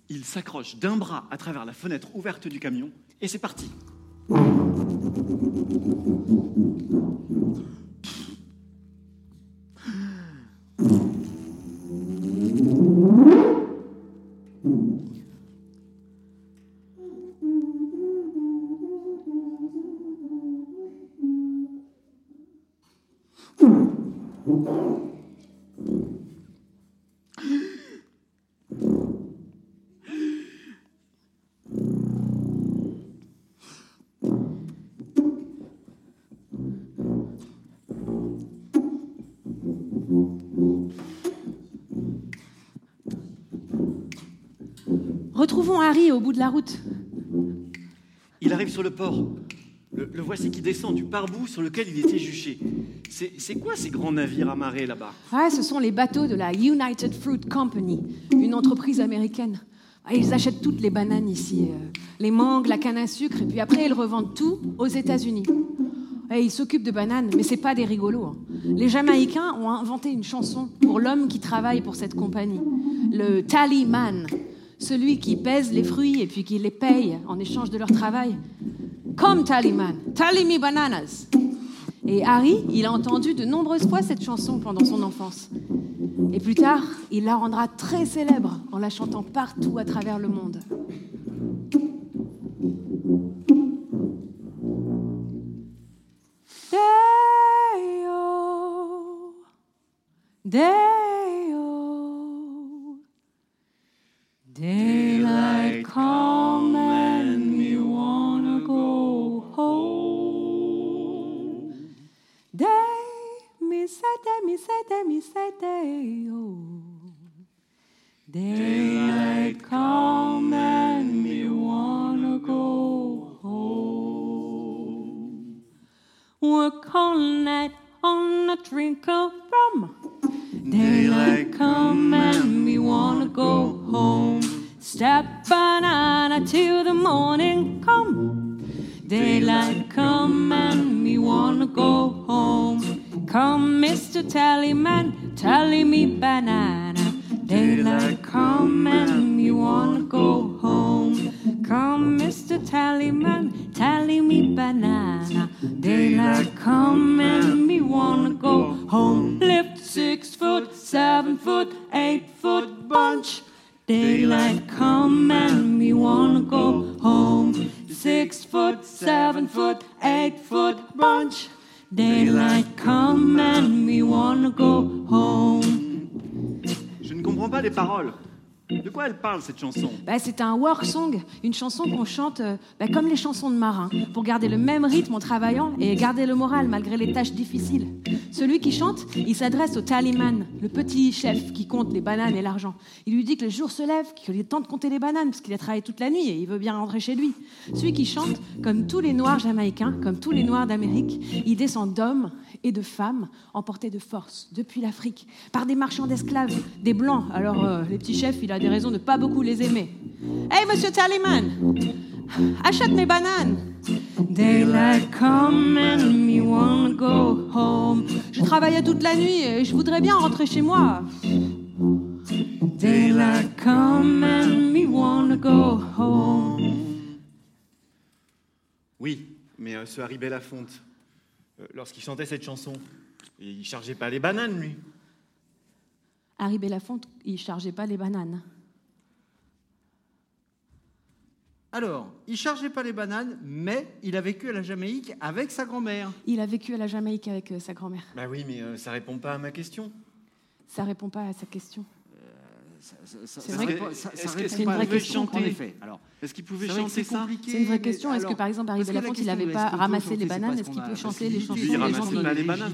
Il s'accroche d'un bras à travers la fenêtre ouverte du camion et c'est parti. Retrouvons Harry au bout de la route. Il arrive sur le port. Le, le voici qui descend du pare-bout sur lequel il était juché. C'est quoi ces grands navires amarrés là-bas? Ouais, ce sont les bateaux de la United Fruit Company, une entreprise américaine. Ah, Ils achètent toutes les bananes ici, euh, les mangues, la canne à sucre, et puis après ils revendent tout aux États-Unis. Et ils s'occupent de bananes, mais c'est pas des rigolos. hein. Les Jamaïcains ont inventé une chanson pour l'homme qui travaille pour cette compagnie, le Tallyman, celui qui pèse les fruits et puis qui les paye en échange de leur travail. Comme Tallyman, tally me bananas. Et Harry, il a entendu de nombreuses fois cette chanson pendant son enfance. Et plus tard, il la rendra très célèbre en la chantant partout à travers le monde. Day-o, daylight come and me wanna go home. Day, me say day, me say day, me say day-o. Oh. Daylight come and me wanna go home. Work all night on a drink of rum. Daylight come and me wanna go home. Step banana till the morning come. Daylight come and me wanna go home. Come, Mr. Tallyman, tally me banana. Daylight come and me wanna go home. Come, Mr. Tallyman, tally me banana. Daylight come and me wanna go home. Lift six foot, seven foot, eight foot bunch. Daylight come and me wanna go home. Six foot, seven foot, eight foot bunch. Daylight come and me wanna go home. Je ne comprends pas les paroles. De quoi elle parle cette chanson? Bah, c'est un work song, une chanson qu'on chante euh, bah, comme les chansons de marins, pour garder le même rythme en travaillant et garder le moral malgré les tâches difficiles. Celui qui chante, il s'adresse au tallyman, le petit chef qui compte les bananes et l'argent. Il lui dit que le jour se lève, qu'il est temps de compter les bananes parce qu'il a travaillé toute la nuit et il veut bien rentrer chez lui. Celui qui chante, comme tous les noirs jamaïcains, comme tous les noirs d'Amérique, il descend d'hommes et de femmes emportés de force depuis l'Afrique par des marchands d'esclaves, des blancs. Alors euh, les petits chefs, il a des raisons de pas beaucoup les aimer. Hey, Monsieur Tallyman, Achète mes bananes. Je travaillais toute la nuit et je voudrais bien rentrer chez moi. Oui, mais euh, ce Harry Belafonte, lorsqu'il chantait cette chanson, il chargeait pas les bananes, lui. Harry Belafonte, il chargeait pas les bananes. Alors, il chargeait pas les bananes, mais il a vécu à la Jamaïque avec sa grand-mère. Il a vécu à la Jamaïque avec euh, sa grand-mère. Bah oui, mais euh, ça répond pas à ma question. Ça répond pas à sa question. C'est vrai que- ça- ça une vraie question, question, en effet. Est-ce qu'il pouvait chanter c'est ça C'est une vraie question. Est-ce que par exemple, Harry Belafonte, il question, n'avait pas ramassé les bananes Est-ce qu'il peut chanter les chansons des gens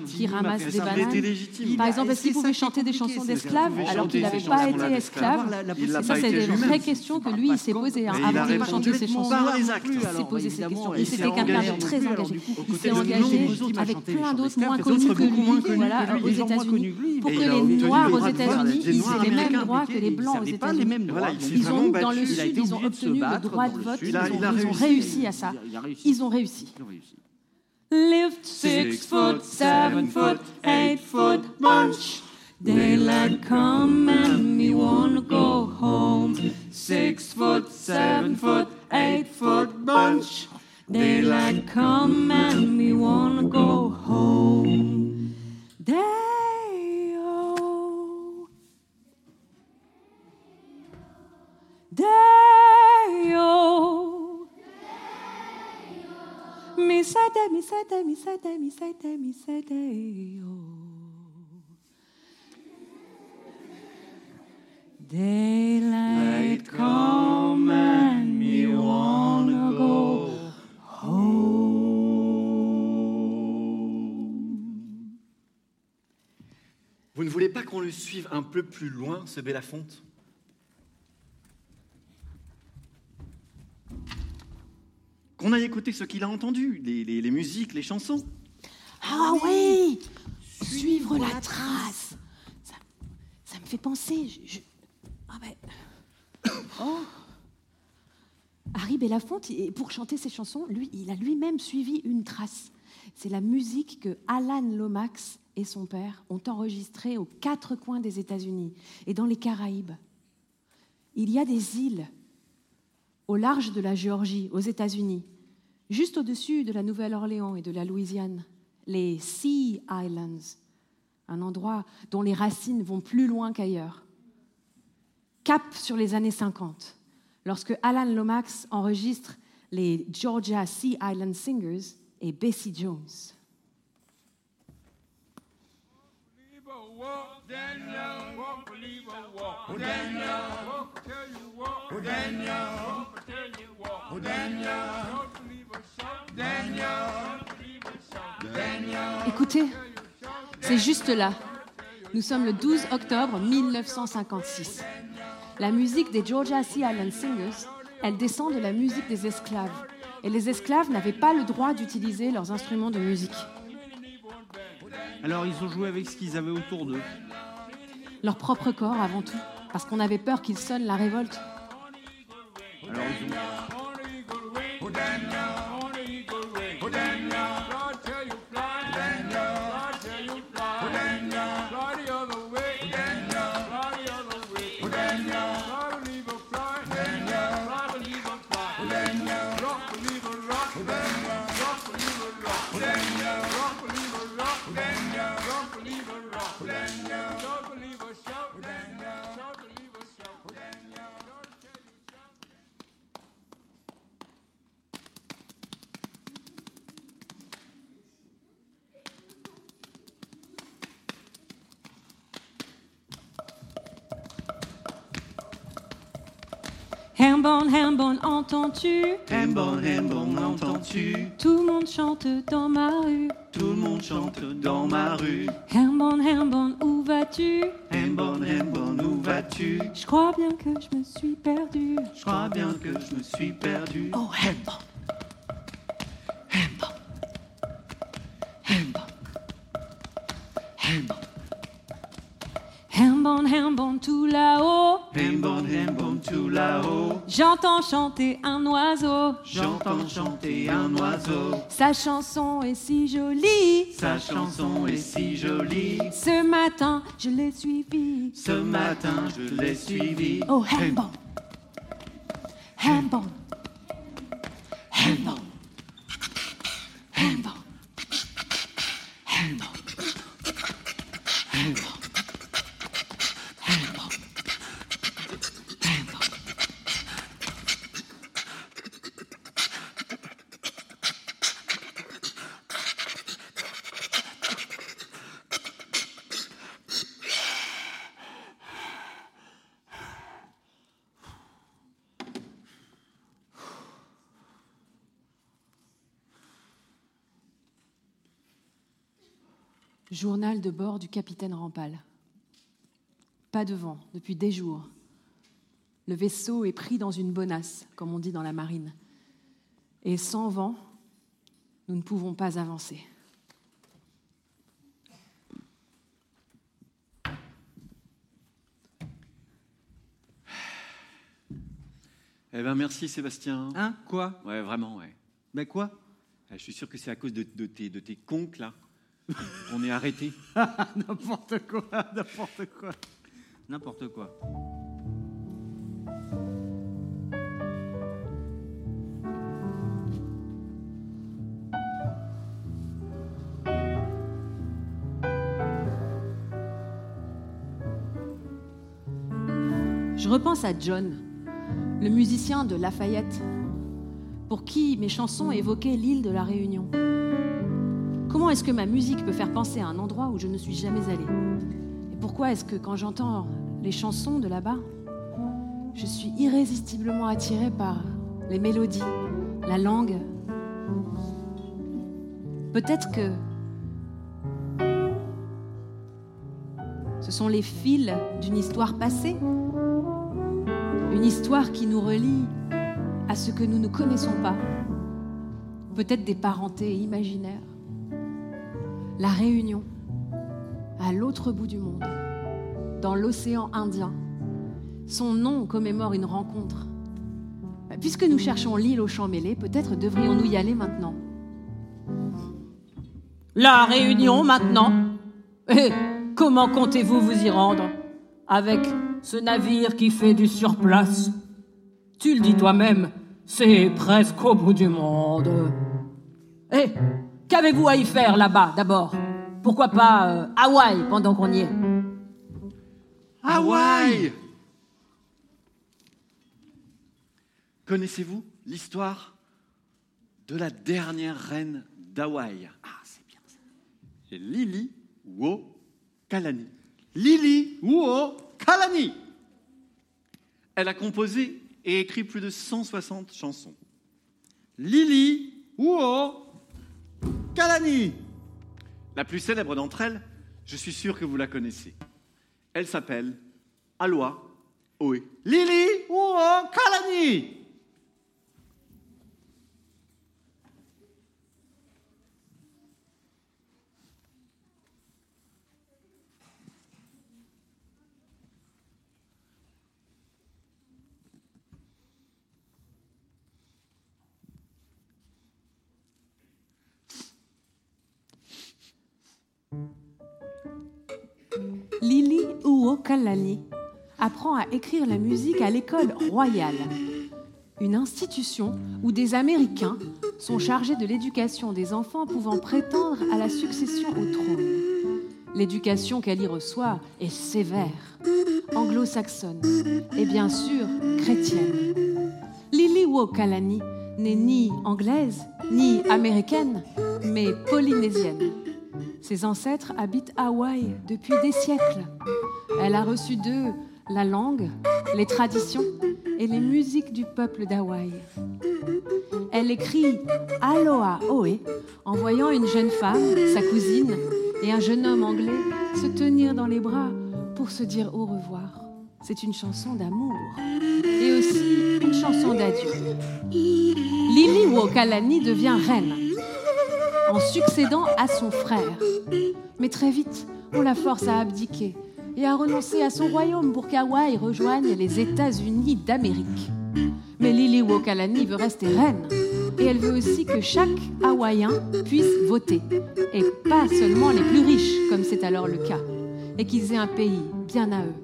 qui ramassent des bananes. Par exemple, est-ce qu'il pouvait chanter des chansons d'esclaves alors qu'il n'avait pas été esclave ça, c'est des lui-même. vraies questions que lui, il s'est posées hein, avant de chanter ses chansons. Il s'est posé ces questions. il Et s'est c'était quelqu'un engagé de très engagé. Il s'est engagé avec plein d'autres moins connus que beaucoup moins lui, aux États-Unis, pour que les Noirs aux États-Unis aient les mêmes droits que impliqués. les Blancs aux avaient pas les États-Unis. mêmes droits. Voilà, Ils ont, dans le battu. Il a Sud, ils ont obtenu le droit de dans le vote. Ils Il a- il a ont ils ont réussi. à ça. Ils ont réussi. Lift six foot, seven foot, eight foot bunch. Daylight come and me wanna go home. Six foot, seven foot, eight foot bunch. Daylight come and me wanna go home. Day-o. Day, me say day, oh. Daylight come and me wanna go home. Vous ne voulez pas qu'on le suive un peu plus loin, ce Belafonte? Qu'on aille écouter ce qu'il a entendu, les, les- les musiques, les chansons. Ah oui Suivre la trace. Ça, ça me fait penser. je- je- Ah ben. Oh Harry Belafonte, et pour chanter ses chansons, lui, il a lui-même suivi une trace. C'est la musique que Alan Lomax et son père ont enregistrée aux quatre coins des États-Unis et dans les Caraïbes. Il y a des îles au large de la Géorgie, aux États-Unis, juste au-dessus de la Nouvelle-Orléans et de la Louisiane, les Sea Islands, un endroit dont les racines vont plus loin qu'ailleurs. Cap sur les années 50, lorsque Alan Lomax enregistre les Georgia Sea Island Singers et Bessie Jones. Écoutez, c'est juste là. Nous sommes le 12 octobre 1956. La musique des Georgia Sea Island Singers, elle descend de la musique des esclaves. Et les esclaves n'avaient pas le droit d'utiliser leurs instruments de musique. Alors, ils ont joué avec ce qu'ils avaient autour d'eux. Leur propre corps avant tout, parce qu'on avait peur qu'ils sonnent la révolte. Alors, ils ont... Hambon, Hambon, entends-tu? Hambon, Hambon, entends-tu? Tout le monde chante dans ma rue. Tout le monde chante dans ma rue. Hambon, Hambon, où vas-tu? Hambon, Hambon, où vas-tu? Je crois bien que je me suis perdue. Je crois bien que je me suis perdu. Oh. Hambon. Hambon, hambon, tout là-haut. Hambon, hambon, tout là-haut. J'entends chanter un oiseau. J'entends chanter un oiseau. Sa chanson est si jolie. Sa chanson est si jolie. Ce matin, je l'ai suivi. Ce matin, je l'ai suivi. Oh, hambon. Hambon. Hambon. Hambon. Hambon. Hambon. Journal de bord du capitaine Rampal. Pas de vent depuis des jours. Le vaisseau est pris dans une bonasse, comme on dit dans la marine. Et sans vent, nous ne pouvons pas avancer. Eh ben merci Sébastien. Hein? Quoi? Ouais, vraiment, ouais. Mais quoi? Eh, Je suis sûr que c'est à cause de, de tes, de tes conques, là. On est arrêté. N'importe quoi, n'importe quoi. N'importe quoi. Je repense à John, le musicien de Lafayette, pour qui mes chansons évoquaient l'île de la Réunion. Comment est-ce que ma musique peut faire penser à un endroit où je ne suis jamais allée Et pourquoi est-ce que quand j'entends les chansons de là-bas, je suis irrésistiblement attirée par les mélodies, la langue Peut-être que ce sont les fils d'une histoire passée, une histoire qui nous relie à ce que nous ne connaissons pas, peut-être des parentés imaginaires. La Réunion, à l'autre bout du monde, dans l'océan Indien. Son nom commémore une rencontre. Puisque nous cherchons l'île aux champs mêlés, peut-être devrions-nous y aller maintenant. La Réunion maintenant Et comment comptez-vous vous y rendre Avec ce navire qui fait du surplace? Tu le dis toi-même, c'est presque au bout du monde. Eh, qu'avez-vous à y faire là-bas d'abord? Pourquoi pas euh, Hawaï pendant qu'on y est? Hawaï Connaissez-vous l'histoire de la dernière reine d'Hawaï? Ah, c'est bien ça. C'est Lili Wo Kalani. Lili Wo Kalani Elle a composé et écrit plus de 160 chansons. Lili Wo Kalani La plus célèbre d'entre elles, je suis sûr que vous la connaissez. Elle s'appelle Aloha Oe. Lili Wo Kalani Uokalani apprend à écrire la musique à l'école royale, une institution où des Américains sont chargés de l'éducation des enfants pouvant prétendre à la succession au trône. L'éducation qu'elle y reçoit est sévère, anglo-saxonne et bien sûr chrétienne. Lili Wokalani n'est ni anglaise ni américaine, mais polynésienne. Ses ancêtres habitent Hawaï depuis des siècles. Elle a reçu d'eux la langue, les traditions et les musiques du peuple d'Hawaï. Elle écrit Aloha Oe en voyant une jeune femme, sa cousine, et un jeune homme anglais se tenir dans les bras pour se dire au revoir. C'est une chanson d'amour et aussi une chanson d'adieu. Lili Wokalani devient reine en succédant à son frère. Mais très vite, on la force à abdiquer et a renoncé à son royaume pour qu'Hawaï rejoigne les États-Unis d'Amérique. Mais Lily Wokalani veut rester reine et elle veut aussi que chaque Hawaïen puisse voter et pas seulement les plus riches comme c'est alors le cas et qu'ils aient un pays bien à eux.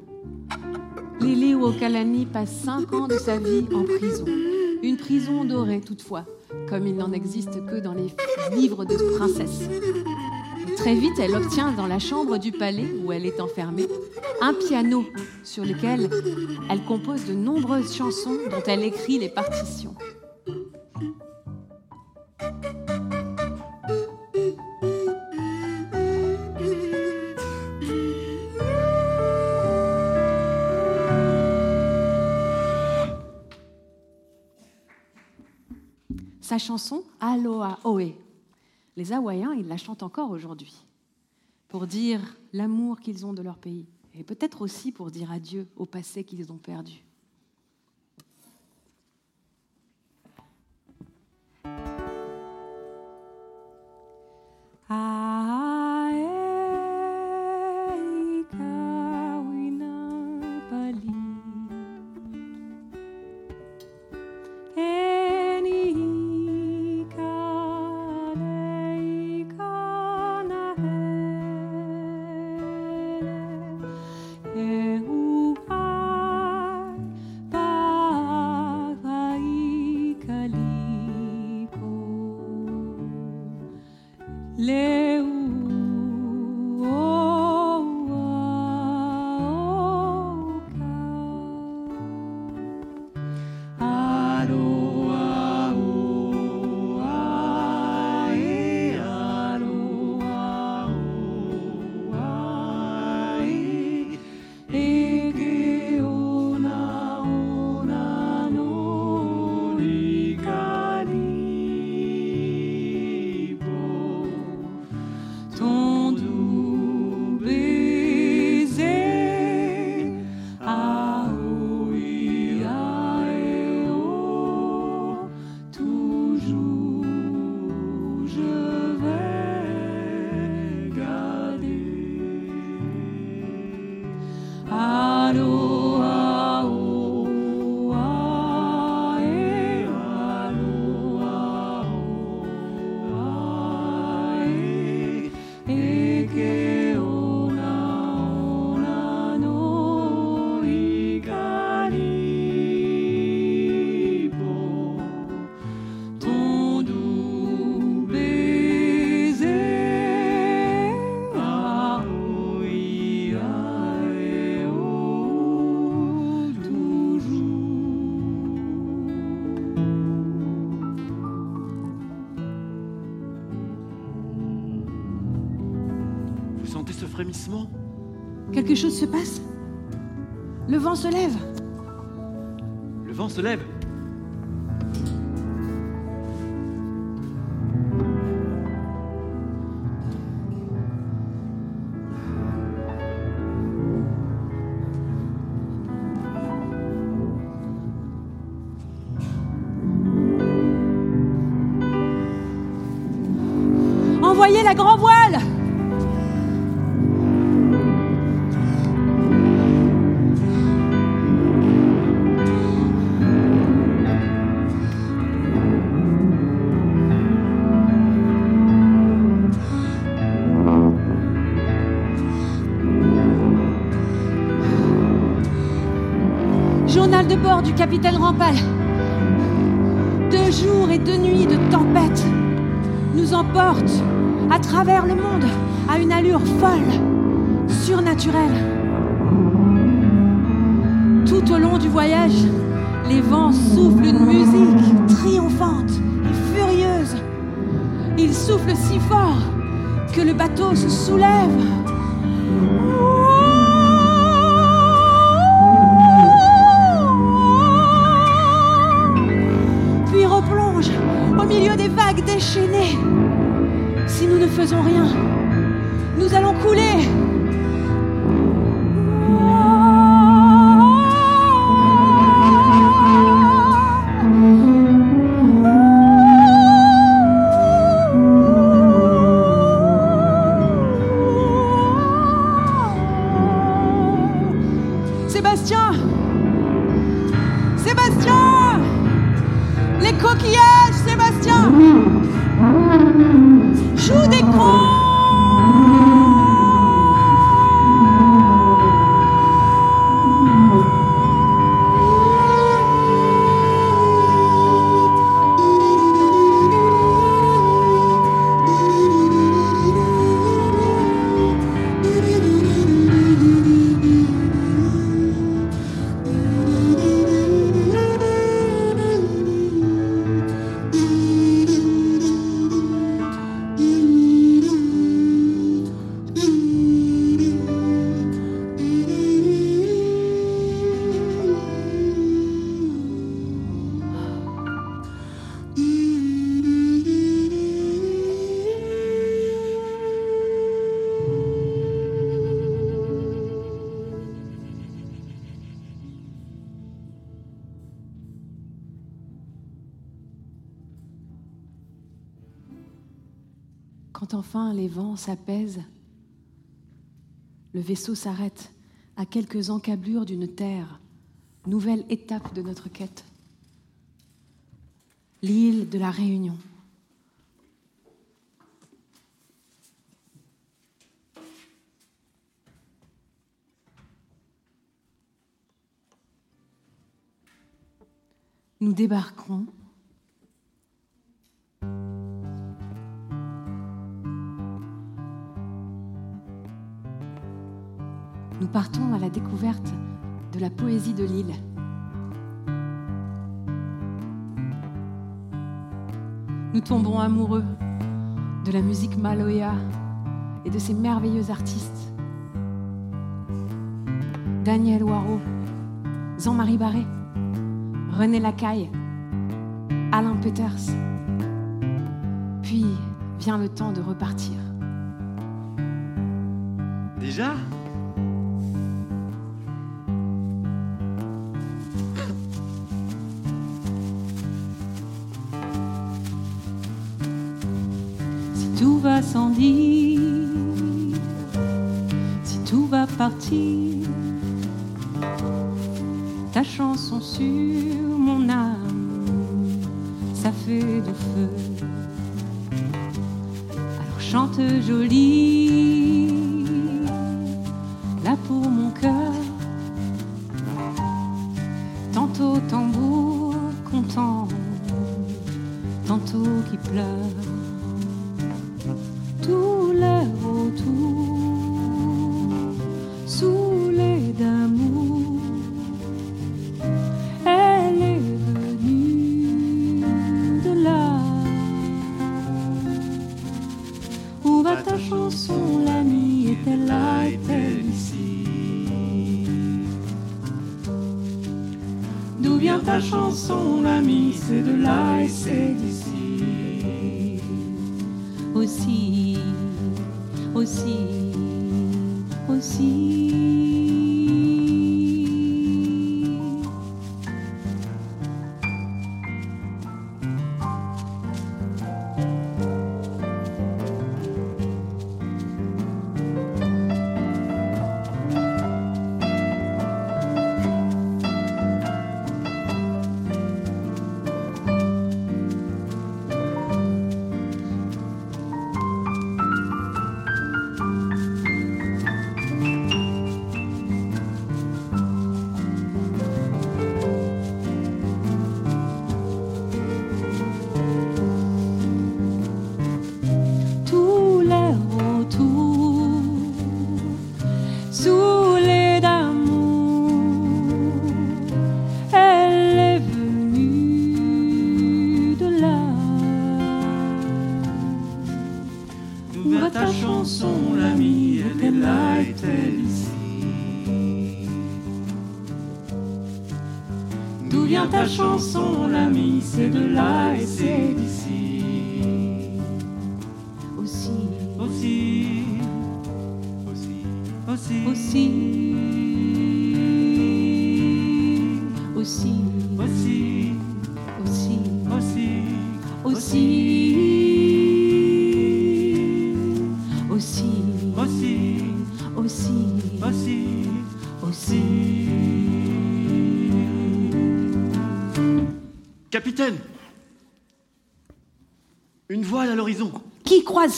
Lily Wokalani passe cinq ans de sa vie en prison. Une prison dorée toutefois, comme il n'en existe que dans les livres de princesses. Très vite, elle obtient dans la chambre du palais où elle est enfermée un piano sur lequel elle compose de nombreuses chansons dont elle écrit les partitions. Sa chanson Aloha Oe. Les Hawaïens, ils la chantent encore aujourd'hui pour dire l'amour qu'ils ont de leur pays et peut-être aussi pour dire adieu au passé qu'ils ont perdu. Ton chose se passe Le vent se lève. Le vent se lève. S'apaisent, le vaisseau s'arrête à quelques encablures d'une terre, nouvelle étape de notre quête. L'île de la Réunion. Nous débarquerons nous partons à la découverte de la poésie de l'île. Nous tombons amoureux de la musique maloya et de ses merveilleux artistes. Daniel Waro, Jean-Marie Barré, René Lacaille, Alain Peters. Puis vient le temps de repartir. Déjà? Ta chanson sur mon âme, ça fait du feu. Alors chante jolie, ta chanson, l'ami C'est de là et c'est d'ici aussi, aussi.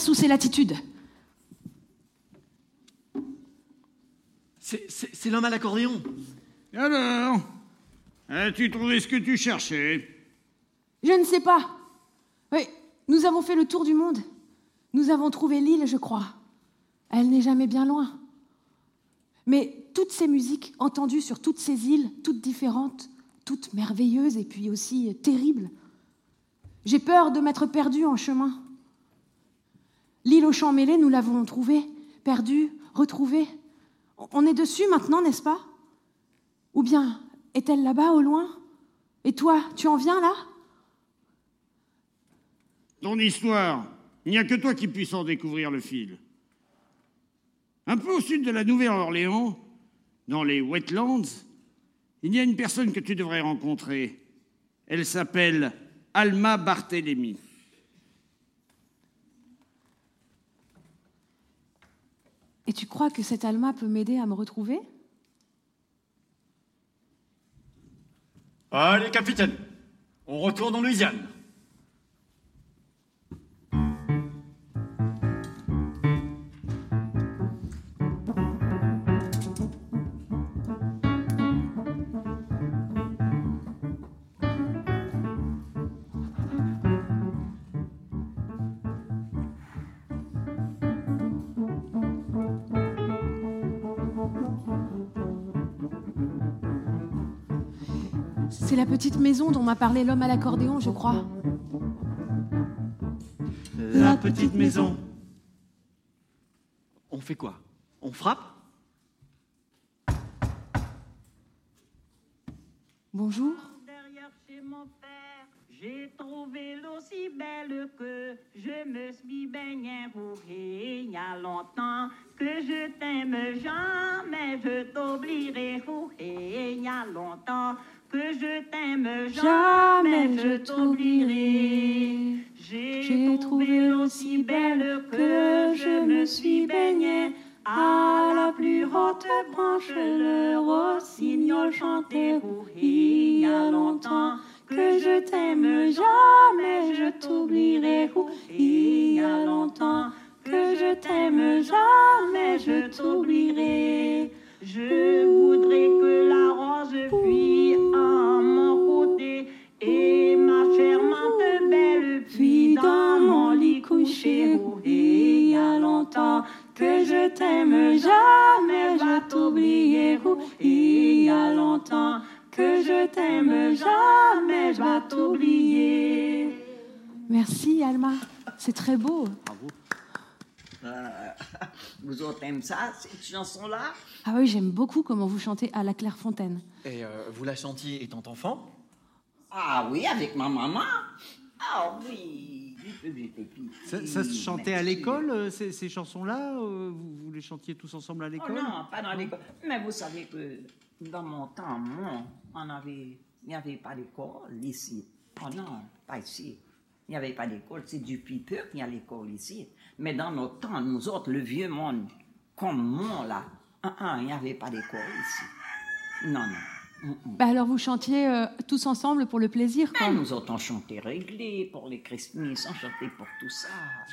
Sous ces latitudes c'est l'homme à l'accordéon. Alors As-tu trouvé ce que tu cherchais? Je ne sais pas. Oui, nous avons fait le tour du monde. Nous avons trouvé l'île, je crois. Elle n'est jamais bien loin. Mais toutes ces musiques entendues sur toutes ces îles, toutes différentes, toutes merveilleuses et puis aussi terribles, j'ai peur de m'être perdue en chemin. L'île aux champs mêlés, nous l'avons trouvée, perdue, retrouvée. On est dessus maintenant, n'est-ce pas? Ou bien est-elle là-bas au loin? Et toi, tu en viens là? Ton histoire, il n'y a que toi qui puisses en découvrir le fil. Un peu au sud de la Nouvelle-Orléans, dans les wetlands, il y a une personne que tu devrais rencontrer. Elle s'appelle Alma Barthélemy. Et tu crois que cette Alma peut m'aider à me retrouver? Allez, capitaine, on retourne en Louisiane. C'est la petite maison dont m'a parlé l'homme à l'accordéon, je crois. La petite maison. On fait quoi? On frappe? Bonjour. Derrière chez mon père, j'ai trouvé l'eau si belle que je me suis baigné pour il y a longtemps que je t'aime jamais, je t'oublierai pour il y a longtemps que je t'aime jamais, je t'oublierai. J'ai trouvé l'eau si belle que je me suis baigné à la plus haute branche, le rossignol chantait il y a longtemps que je t'aime. jamais, je t'oublierai. il y a longtemps que je t'aime. jamais, je t'oublierai. Je voudrais que la rose fuit à mon côté et ma charmante belle puis dans mon lit couché. Oh, il y a longtemps que je t'aime jamais, je vais t'oublier. Oh, il y a longtemps que je t'aime jamais, je vais t'oublier. Merci, Alma. C'est très beau. Euh, vous autres aimez ça, cette chanson-là Ah oui, j'aime beaucoup comment vous chantez à la Clairefontaine. Et euh, vous la chantiez étant enfant Ah oui, avec ma maman. Ah oui. Ça, ça se chantait à l'école, euh, ces, ces chansons-là euh, vous, vous les chantiez tous ensemble à Oh l'école non, pas dans l'école. Mais vous savez que dans mon temps, moi, on avait, il n'y avait pas d'école ici. Oh non, pas ici. Il n'y avait pas d'école. C'est du peu qu'il y a l'école ici. Mais dans notre temps, nous autres, le vieux monde, comme moi là, il n'y avait pas d'école ici. Non, non. Bah alors vous chantiez euh, tous ensemble pour le plaisir, quoi. Mais nous autres, on chantait réglé pour les Christmas, on chantait pour tout ça.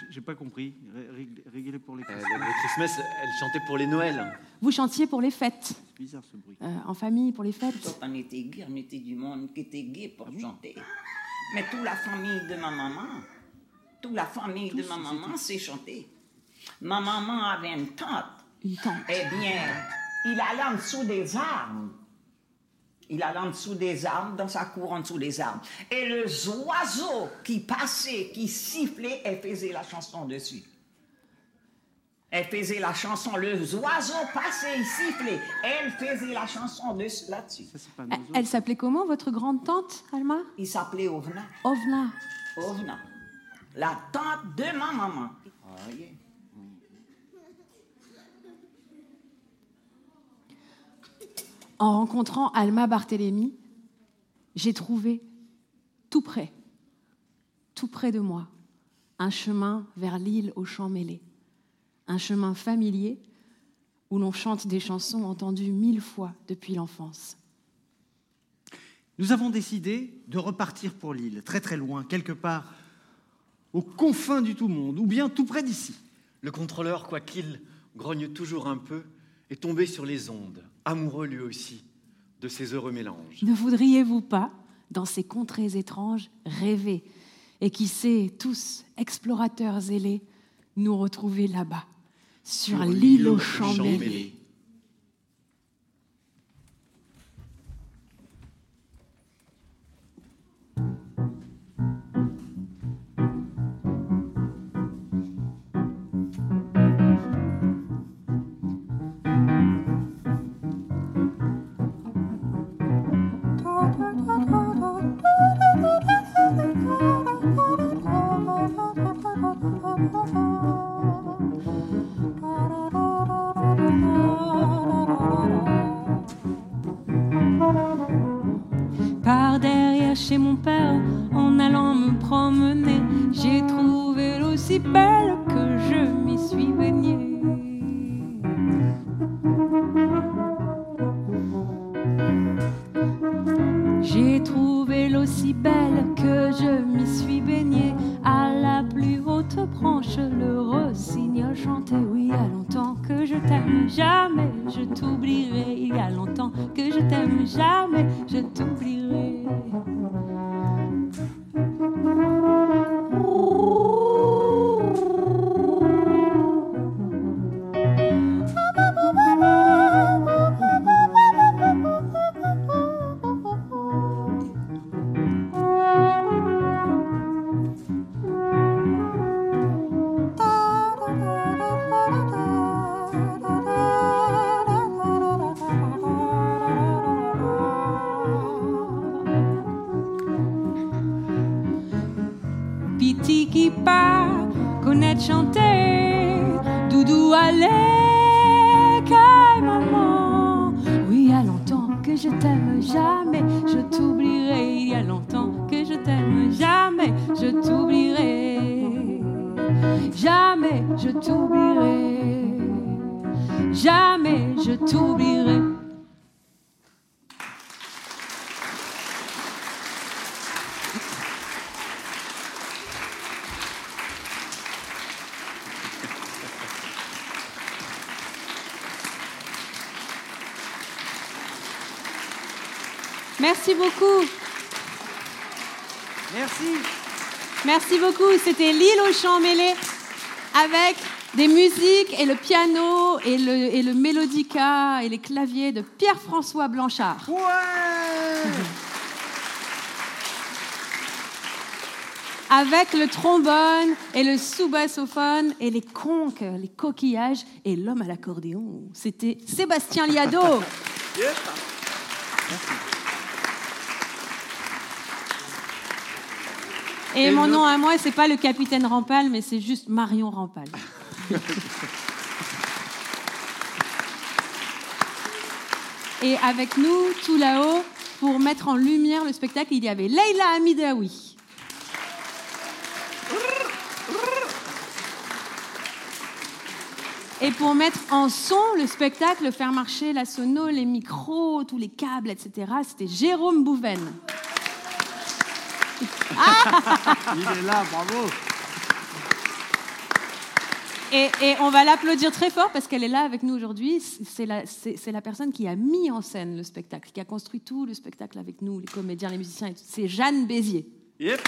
J'ai pas compris. Ré- ré- Réglé pour les Euh, les, les Christmas, elle chantait pour les Noëls. Vous chantiez pour les fêtes, C'est bizarre ce bruit. euh, en famille, pour les Nous fêtes. autres, on était gays, on était du monde qui était gay pour chanter. Mais toute la famille de ma maman, toute la famille de ma maman sait chanter. Ma maman avait une tante. Une tante. Eh bien, il allait en dessous des arbres. Il allait en dessous des arbres, dans sa cour en dessous des arbres. Et le oiseau qui passait, qui sifflait, elle faisait la chanson dessus. Elle faisait la chanson, le oiseau passait, il sifflait. Elle faisait la chanson dessus, là-dessus. Elle, elle s'appelait comment, votre grande tante, Alma? Il s'appelait Ovna. Ovna. Ovna. La tante de ma maman. En rencontrant Alma Barthélemy, j'ai trouvé tout près, tout près de moi, un chemin vers l'île aux champs mêlés, un chemin familier où l'on chante des chansons entendues mille fois depuis l'enfance. nous avons décidé de repartir pour l'île, très très loin, quelque part aux confins du tout monde, ou bien tout près d'ici. Le contrôleur, quoiqu'il grogne toujours un peu, est tombé sur les ondes, amoureux lui aussi de ces heureux mélanges. Ne voudriez-vous pas, dans ces contrées étranges, rêver et qui sait, tous, explorateurs zélés, nous retrouver là-bas, sur, l'île aux champs mêlés. Mm-hmm. C'était l'île aux champs mêlés avec des musiques et le piano et le, et le mélodica et les claviers de Pierre-François Blanchard. Avec le trombone et le sous-bassophone et les conques, les coquillages et l'homme à l'accordéon. C'était Sébastien Liado. Et, Et mon nom à moi, c'est pas le capitaine Rampal, mais c'est juste Marion Rampal. Et avec nous, tout là-haut, pour mettre en lumière le spectacle, il y avait Leila Hamidaoui. Et pour mettre en son le spectacle, faire marcher la sono, les micros, tous les câbles, etc., c'était Jérôme Bouven. Il est là, bravo. Et, et on va l'applaudir très fort parce qu'elle est là avec nous aujourd'hui. C'est la, la personne qui a mis en scène le spectacle, qui a construit tout le spectacle avec nous, les comédiens, les musiciens. et tout. C'est Jeanne Bézier. Yep.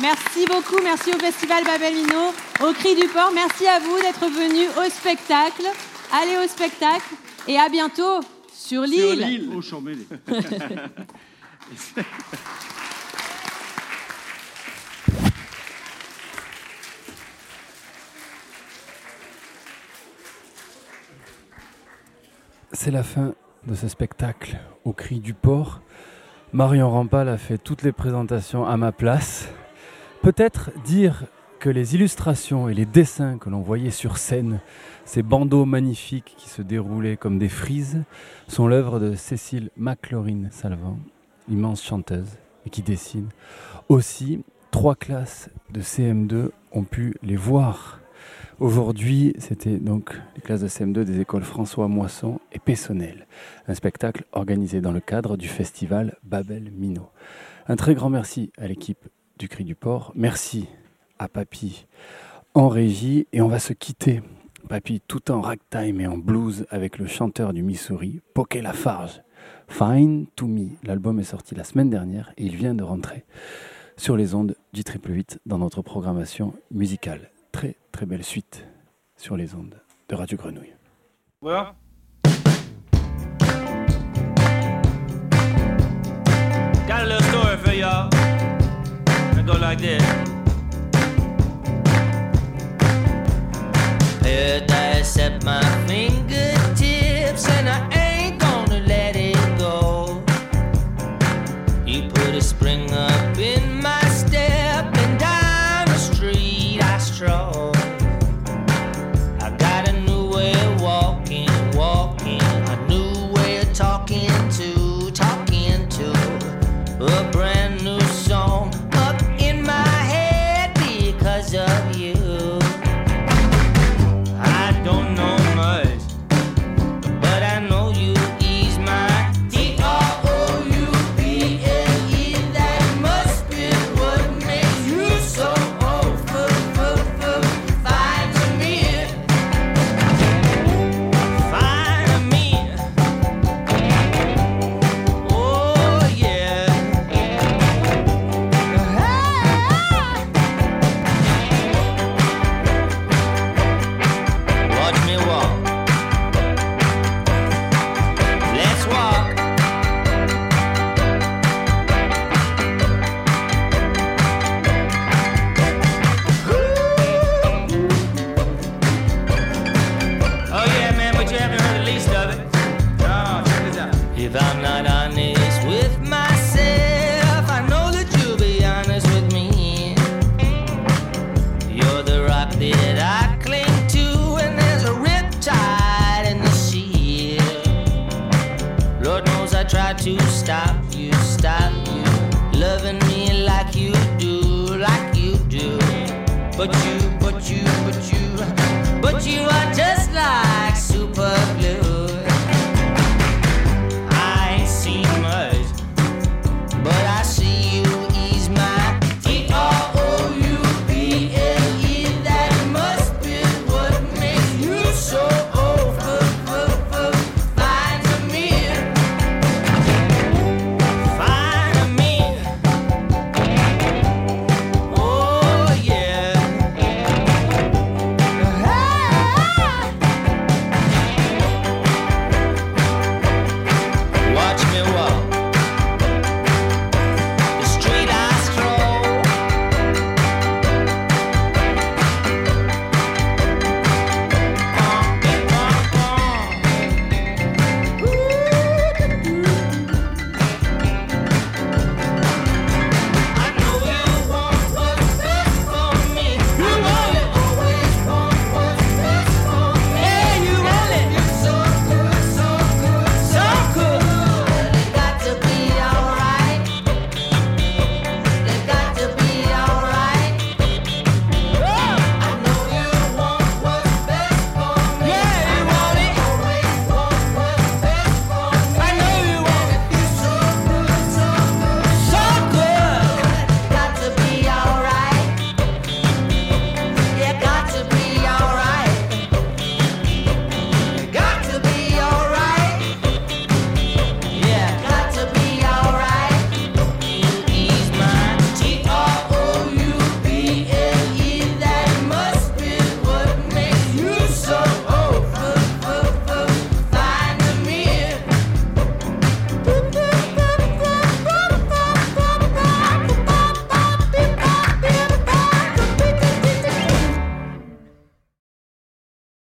Merci beaucoup, merci au Festival Babel Mino, au Cri du Port. Merci à vous d'être venus au spectacle. Allez au spectacle et à bientôt sur l'île. Au champ mêlé. C'est la fin de ce spectacle au cri du port. Marion Rampal a fait toutes les présentations à ma place. Peut-être dire que les illustrations et les dessins que l'on voyait sur scène, ces bandeaux magnifiques qui se déroulaient comme des frises, sont l'œuvre de Cécile McLaurin Salvant, immense chanteuse et qui dessine. Aussi, trois classes de CM2 ont pu les voir Aujourd'hui, c'était donc les classes de CM2 des écoles François Moisson et Pessonnel, un spectacle organisé dans le cadre du festival Babel Minot. Un très grand merci à l'équipe du Cri du Port, merci à Papy en régie et on va se quitter. Papy tout en ragtime et en blues avec le chanteur du Missouri, Poké Lafarge. Fine to Me, l'album est sorti la semaine dernière et il vient de rentrer sur les ondes du triple 8 dans notre programmation musicale. Très très belle suite sur les ondes de Radio Grenouille. Well, got a little story for y'all. It go like this. Paradise at my fingertips, and I